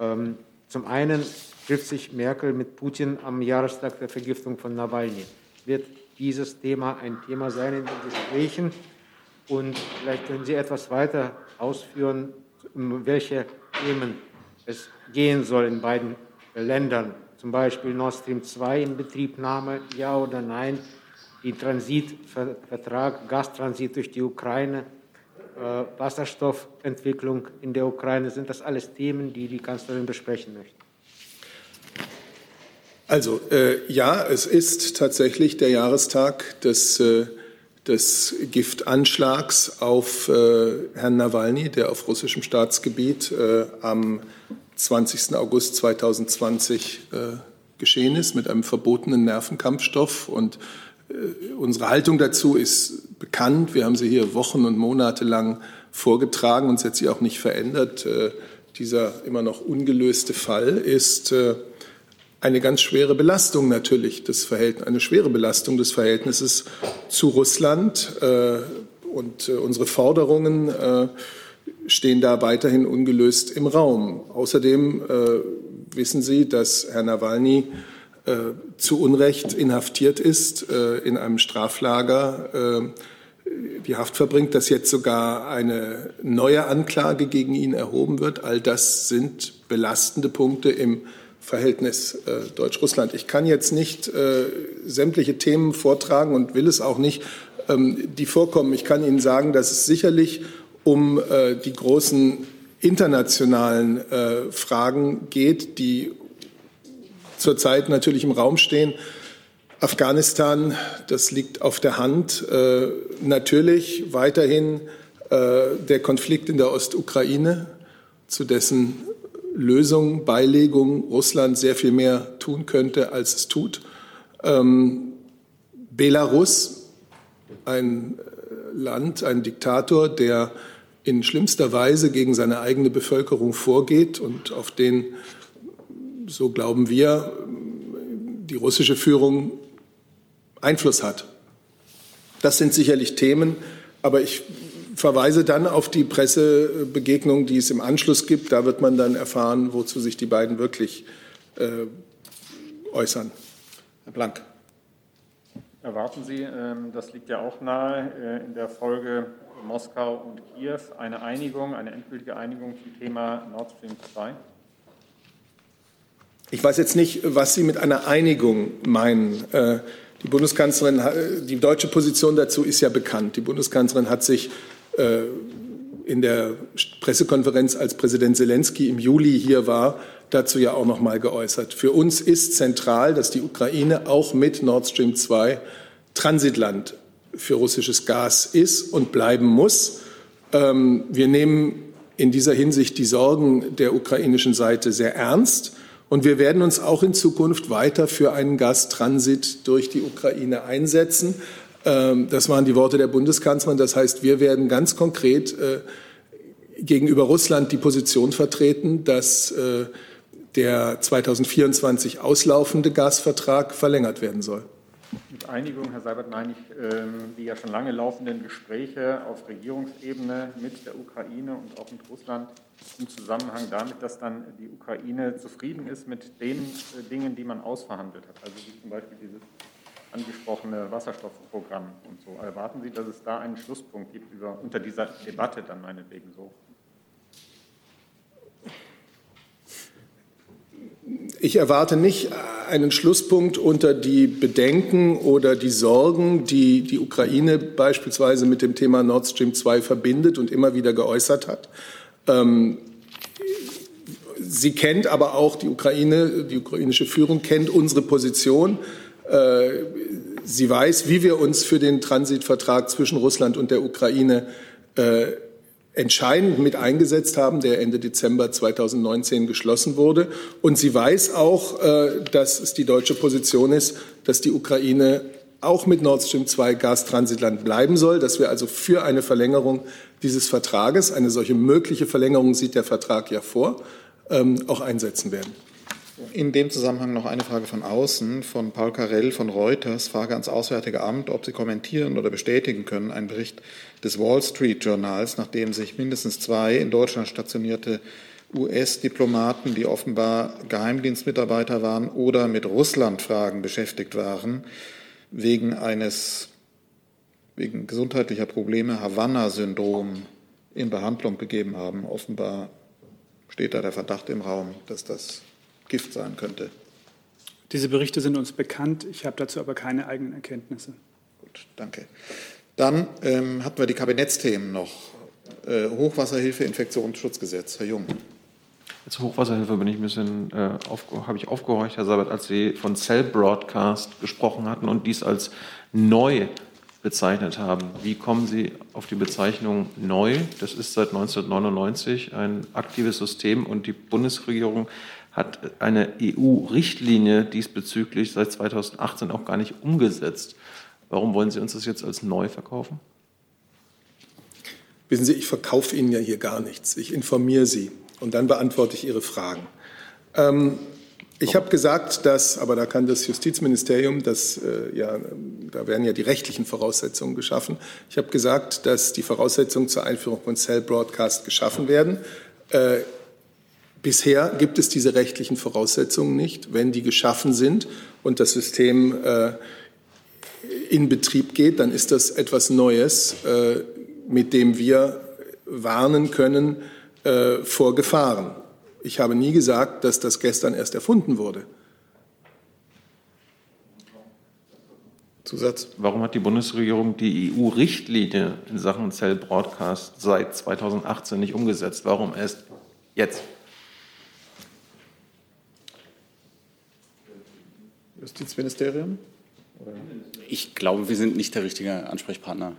Ähm, zum einen trifft sich Merkel mit Putin am Jahrestag der Vergiftung von Nawalny. Wird dieses Thema ein Thema sein in den Gesprächen? Und vielleicht können Sie etwas weiter ausführen, um welche Themen es gehen soll in beiden Ländern. Zum Beispiel Nord Stream 2 in Betriebnahme, ja oder nein? Die Transitvertrag, Gastransit durch die Ukraine, äh, Wasserstoffentwicklung in der Ukraine. Sind das alles Themen, die die Kanzlerin besprechen möchte? Also äh, ja, es ist tatsächlich der Jahrestag des, äh, des Giftanschlags auf äh, Herrn Nawalny, der auf russischem Staatsgebiet äh, am 20. August 2020 äh, geschehen ist mit einem verbotenen Nervenkampfstoff. Und unsere Haltung dazu ist bekannt. Wir haben sie hier Wochen und Monate lang vorgetragen und es hat sich auch nicht verändert. Dieser immer noch ungelöste Fall ist eine ganz schwere Belastung natürlich des Verhältnisses, eine schwere Belastung des Verhältnisses zu Russland. Äh, und unsere Forderungen stehen da weiterhin ungelöst im Raum. Außerdem wissen Sie, dass Herr Nawalny zu Unrecht inhaftiert ist in einem Straflager die Haft verbringt, dass jetzt sogar eine neue Anklage gegen ihn erhoben wird. All das sind belastende Punkte im Verhältnis äh, Deutsch-Russland. Ich kann jetzt nicht äh, sämtliche Themen vortragen und will es auch nicht, ähm, die vorkommen. Ich kann Ihnen sagen, dass es sicherlich um äh, die großen internationalen äh, Fragen geht, die zurzeit natürlich im Raum stehen. Afghanistan, das liegt auf der Hand. Äh, natürlich weiterhin äh, der Konflikt in der Ostukraine, zu dessen Lösung, Beilegung Russland sehr viel mehr tun könnte, als es tut. Ähm, Belarus, ein äh, Land, ein Diktator, der in schlimmster Weise gegen seine eigene Bevölkerung vorgeht und auf den, so glauben wir, die russische Führung Einfluss hat. Das sind sicherlich Themen, aber ich verweise dann auf die Pressebegegnung, die es im Anschluss gibt. Da wird man dann erfahren, wozu sich die beiden wirklich äh, äußern. Herr Blank. Erwarten Sie, ähm, das liegt ja auch nahe, äh, in der Folge Moskau und Kiew eine Einigung, eine endgültige Einigung zum Thema Nord Stream 2? Ich weiß jetzt nicht, was Sie mit einer Einigung meinen. Äh, die Bundeskanzlerin, die deutsche Position dazu ist ja bekannt. Die Bundeskanzlerin hat sich äh, in der Pressekonferenz, als Präsident Zelensky im Juli hier war, dazu ja auch noch mal geäußert. Für uns ist zentral, dass die Ukraine auch mit Nord Stream 2 Transitland für russisches Gas ist und bleiben muss. Ähm, wir nehmen in dieser Hinsicht die Sorgen der ukrainischen Seite sehr ernst. Und wir werden uns auch in Zukunft weiter für einen Gastransit durch die Ukraine einsetzen. Ähm, das waren die Worte der Bundeskanzlerin. Das heißt, wir werden ganz konkret äh, gegenüber Russland die Position vertreten, dass äh, der 2024 auslaufende Gasvertrag verlängert werden soll. Mit Einigung, Herr Seibert, meine ich ähm, die ja schon lange laufenden Gespräche auf Regierungsebene mit der Ukraine und auch mit Russland im Zusammenhang damit, dass dann die Ukraine zufrieden ist mit den äh, Dingen, die man ausverhandelt hat. Also wie zum Beispiel dieses angesprochene Wasserstoffprogramm und so. Erwarten Sie, dass es da einen Schlusspunkt gibt über, unter dieser Debatte dann meinetwegen so? Ich erwarte nicht einen Schlusspunkt unter die Bedenken oder die Sorgen, die die Ukraine beispielsweise mit dem Thema Nord Stream 2 verbindet und immer wieder geäußert hat. Ähm, sie kennt aber auch die Ukraine, die ukrainische Führung kennt unsere Position. Äh, sie weiß, wie wir uns für den Transitvertrag zwischen Russland und der Ukraine äh, entscheidend mit eingesetzt haben, der Ende Dezember 2019 geschlossen wurde. Und sie weiß auch, äh, dass es die deutsche Position ist, dass die Ukraine auch mit Nord Stream 2 Gastransitland bleiben soll, dass wir also für eine Verlängerung dieses Vertrages, eine solche mögliche Verlängerung sieht der Vertrag ja vor, ähm, auch einsetzen werden. In dem Zusammenhang noch eine Frage von außen, von Paul Carell von Reuters, Frage ans Auswärtige Amt, ob Sie kommentieren oder bestätigen können, einen Bericht des Wall Street Journals, nachdem sich mindestens zwei in Deutschland stationierte US-Diplomaten, die offenbar Geheimdienstmitarbeiter waren oder mit Russland-Fragen beschäftigt waren, wegen eines, wegen gesundheitlicher Probleme Havanna-Syndrom in Behandlung begeben haben. Offenbar steht da der Verdacht im Raum, dass das Gift sein könnte. Diese Berichte sind uns bekannt. Ich habe dazu aber keine eigenen Erkenntnisse. Gut, danke. Dann ähm, hatten wir die Kabinettsthemen noch. Äh, Hochwasserhilfe, Infektionsschutzgesetz. Herr Jung. Als Hochwasserhilfe bin ich ein bisschen, äh, habe ich aufgehorcht, Herr Sabat, als Sie von Cell Broadcast gesprochen hatten und dies als neu bezeichnet haben. Wie kommen Sie auf die Bezeichnung neu? Das ist seit 1999 ein aktives System und die Bundesregierung hat eine EU-Richtlinie diesbezüglich seit 2018 auch gar nicht umgesetzt. Warum wollen Sie uns das jetzt als neu verkaufen? Wissen Sie, ich verkaufe Ihnen ja hier gar nichts. Ich informiere Sie und dann beantworte ich Ihre Fragen. Ähm, ich habe gesagt, dass, aber da kann das Justizministerium, das, äh, ja, da werden ja die rechtlichen Voraussetzungen geschaffen. Ich habe gesagt, dass die Voraussetzungen zur Einführung von Cell Broadcast geschaffen werden. Äh, Bisher gibt es diese rechtlichen Voraussetzungen nicht. Wenn die geschaffen sind und das System äh, in Betrieb geht, dann ist das etwas Neues, äh, mit dem wir warnen können äh, vor Gefahren. Ich habe nie gesagt, dass das gestern erst erfunden wurde. Zusatz. Warum hat die Bundesregierung die EU-Richtlinie in Sachen Cell Broadcast seit 2018 nicht umgesetzt? Warum erst jetzt? Justizministerium? Ich glaube, wir sind nicht der richtige Ansprechpartner.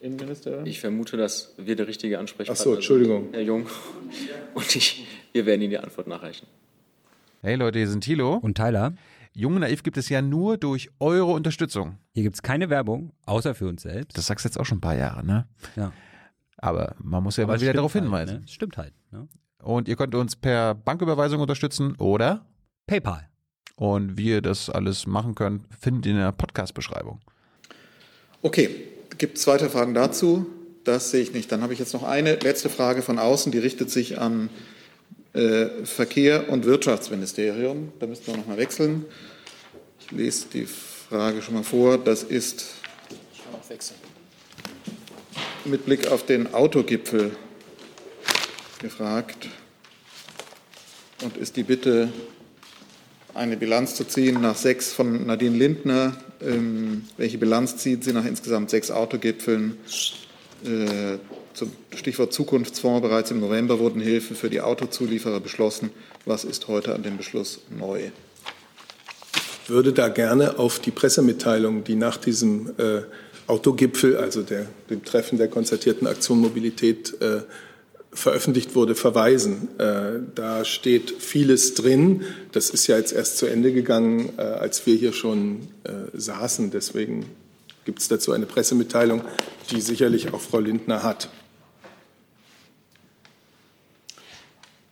Innenministerium? Ich vermute, dass wir der richtige Ansprechpartner sind. Ach so, Entschuldigung. Sind, Herr Jung. Und ich, wir werden Ihnen die Antwort nachreichen. Hey Leute, hier sind Thilo. Und Tyler. Jung und Naiv gibt es ja nur durch eure Unterstützung. Hier gibt es keine Werbung, außer für uns selbst. Das sagst du jetzt auch schon ein paar Jahre, ne? Ja. Aber man muss ja Aber mal wieder darauf hinweisen. Halt, ne? Stimmt halt. Ne? Und ihr könnt uns per Banküberweisung unterstützen oder PayPal. Und wie ihr das alles machen könnt, findet ihr in der Podcast-Beschreibung. Okay, gibt es weitere Fragen dazu? Das sehe ich nicht. Dann habe ich jetzt noch eine letzte Frage von außen, die richtet sich an äh, Verkehr und Wirtschaftsministerium. Da müssen wir noch mal wechseln. Ich lese die Frage schon mal vor. Das ist mit Blick auf den Autogipfel gefragt und ist die Bitte eine Bilanz zu ziehen nach sechs von Nadine Lindner. Ähm, welche Bilanz zieht sie nach insgesamt sechs Autogipfeln? Äh, zum Stichwort Zukunftsfonds. Bereits im November wurden Hilfen für die Autozulieferer beschlossen. Was ist heute an dem Beschluss neu? Ich würde da gerne auf die Pressemitteilung, die nach diesem äh, Autogipfel, also der, dem Treffen der konzertierten Aktion Mobilität, äh, veröffentlicht wurde, verweisen. Äh, da steht vieles drin. Das ist ja jetzt erst zu Ende gegangen, äh, als wir hier schon äh, saßen. Deswegen gibt es dazu eine Pressemitteilung, die sicherlich auch Frau Lindner hat.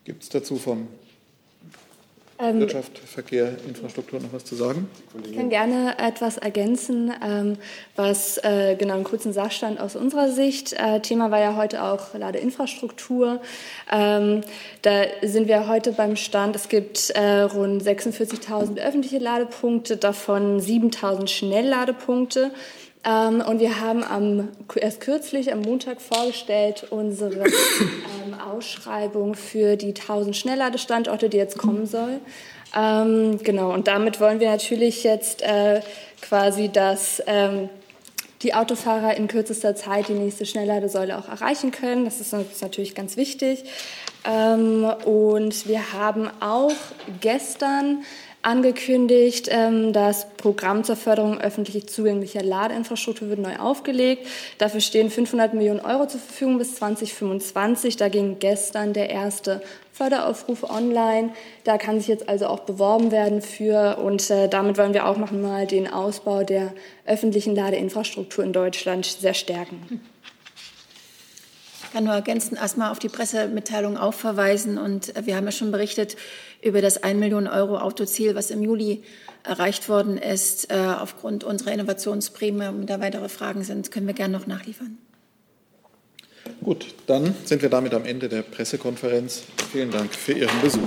Gibt es dazu von Wirtschaft, Verkehr, Infrastruktur noch was zu sagen? Ich kann gerne etwas ergänzen, ähm, was äh, genau einen kurzen Sachstand aus unserer Sicht. Äh, Thema war ja heute auch Ladeinfrastruktur. Ähm, da sind wir heute beim Stand, es gibt äh, rund 46.000 öffentliche Ladepunkte, davon 7.000 Schnellladepunkte. Ähm, und wir haben am, erst kürzlich am Montag vorgestellt unsere ähm, Ausschreibung für die 1000 Schnellladestandorte, die jetzt kommen soll. Ähm, genau, und damit wollen wir natürlich jetzt äh, quasi das ähm, die Autofahrer in kürzester Zeit die nächste Schnellladesäule auch erreichen können. Das ist, ist natürlich ganz wichtig. Ähm, und wir haben auch gestern angekündigt, ähm, das Programm zur Förderung öffentlich zugänglicher Ladeinfrastruktur wird neu aufgelegt. Dafür stehen 500 Millionen Euro zur Verfügung bis 2025. Da ging gestern der erste Förderaufruf online. Da kann sich jetzt also auch beworben werden für und äh, damit wollen wir auch noch mal den Ausbau der öffentlichen Ladeinfrastruktur in Deutschland sehr stärken. Ich kann nur ergänzen, erstmal auf die Pressemitteilung auch verweisen. Und äh, wir haben ja schon berichtet über das 1 Million Euro Autoziel, was im Juli erreicht worden ist. Äh, aufgrund unserer Innovationsprämie, wenn da weitere Fragen sind, können wir gerne noch nachliefern. Gut, dann sind wir damit am Ende der Pressekonferenz. Vielen Dank für Ihren Besuch.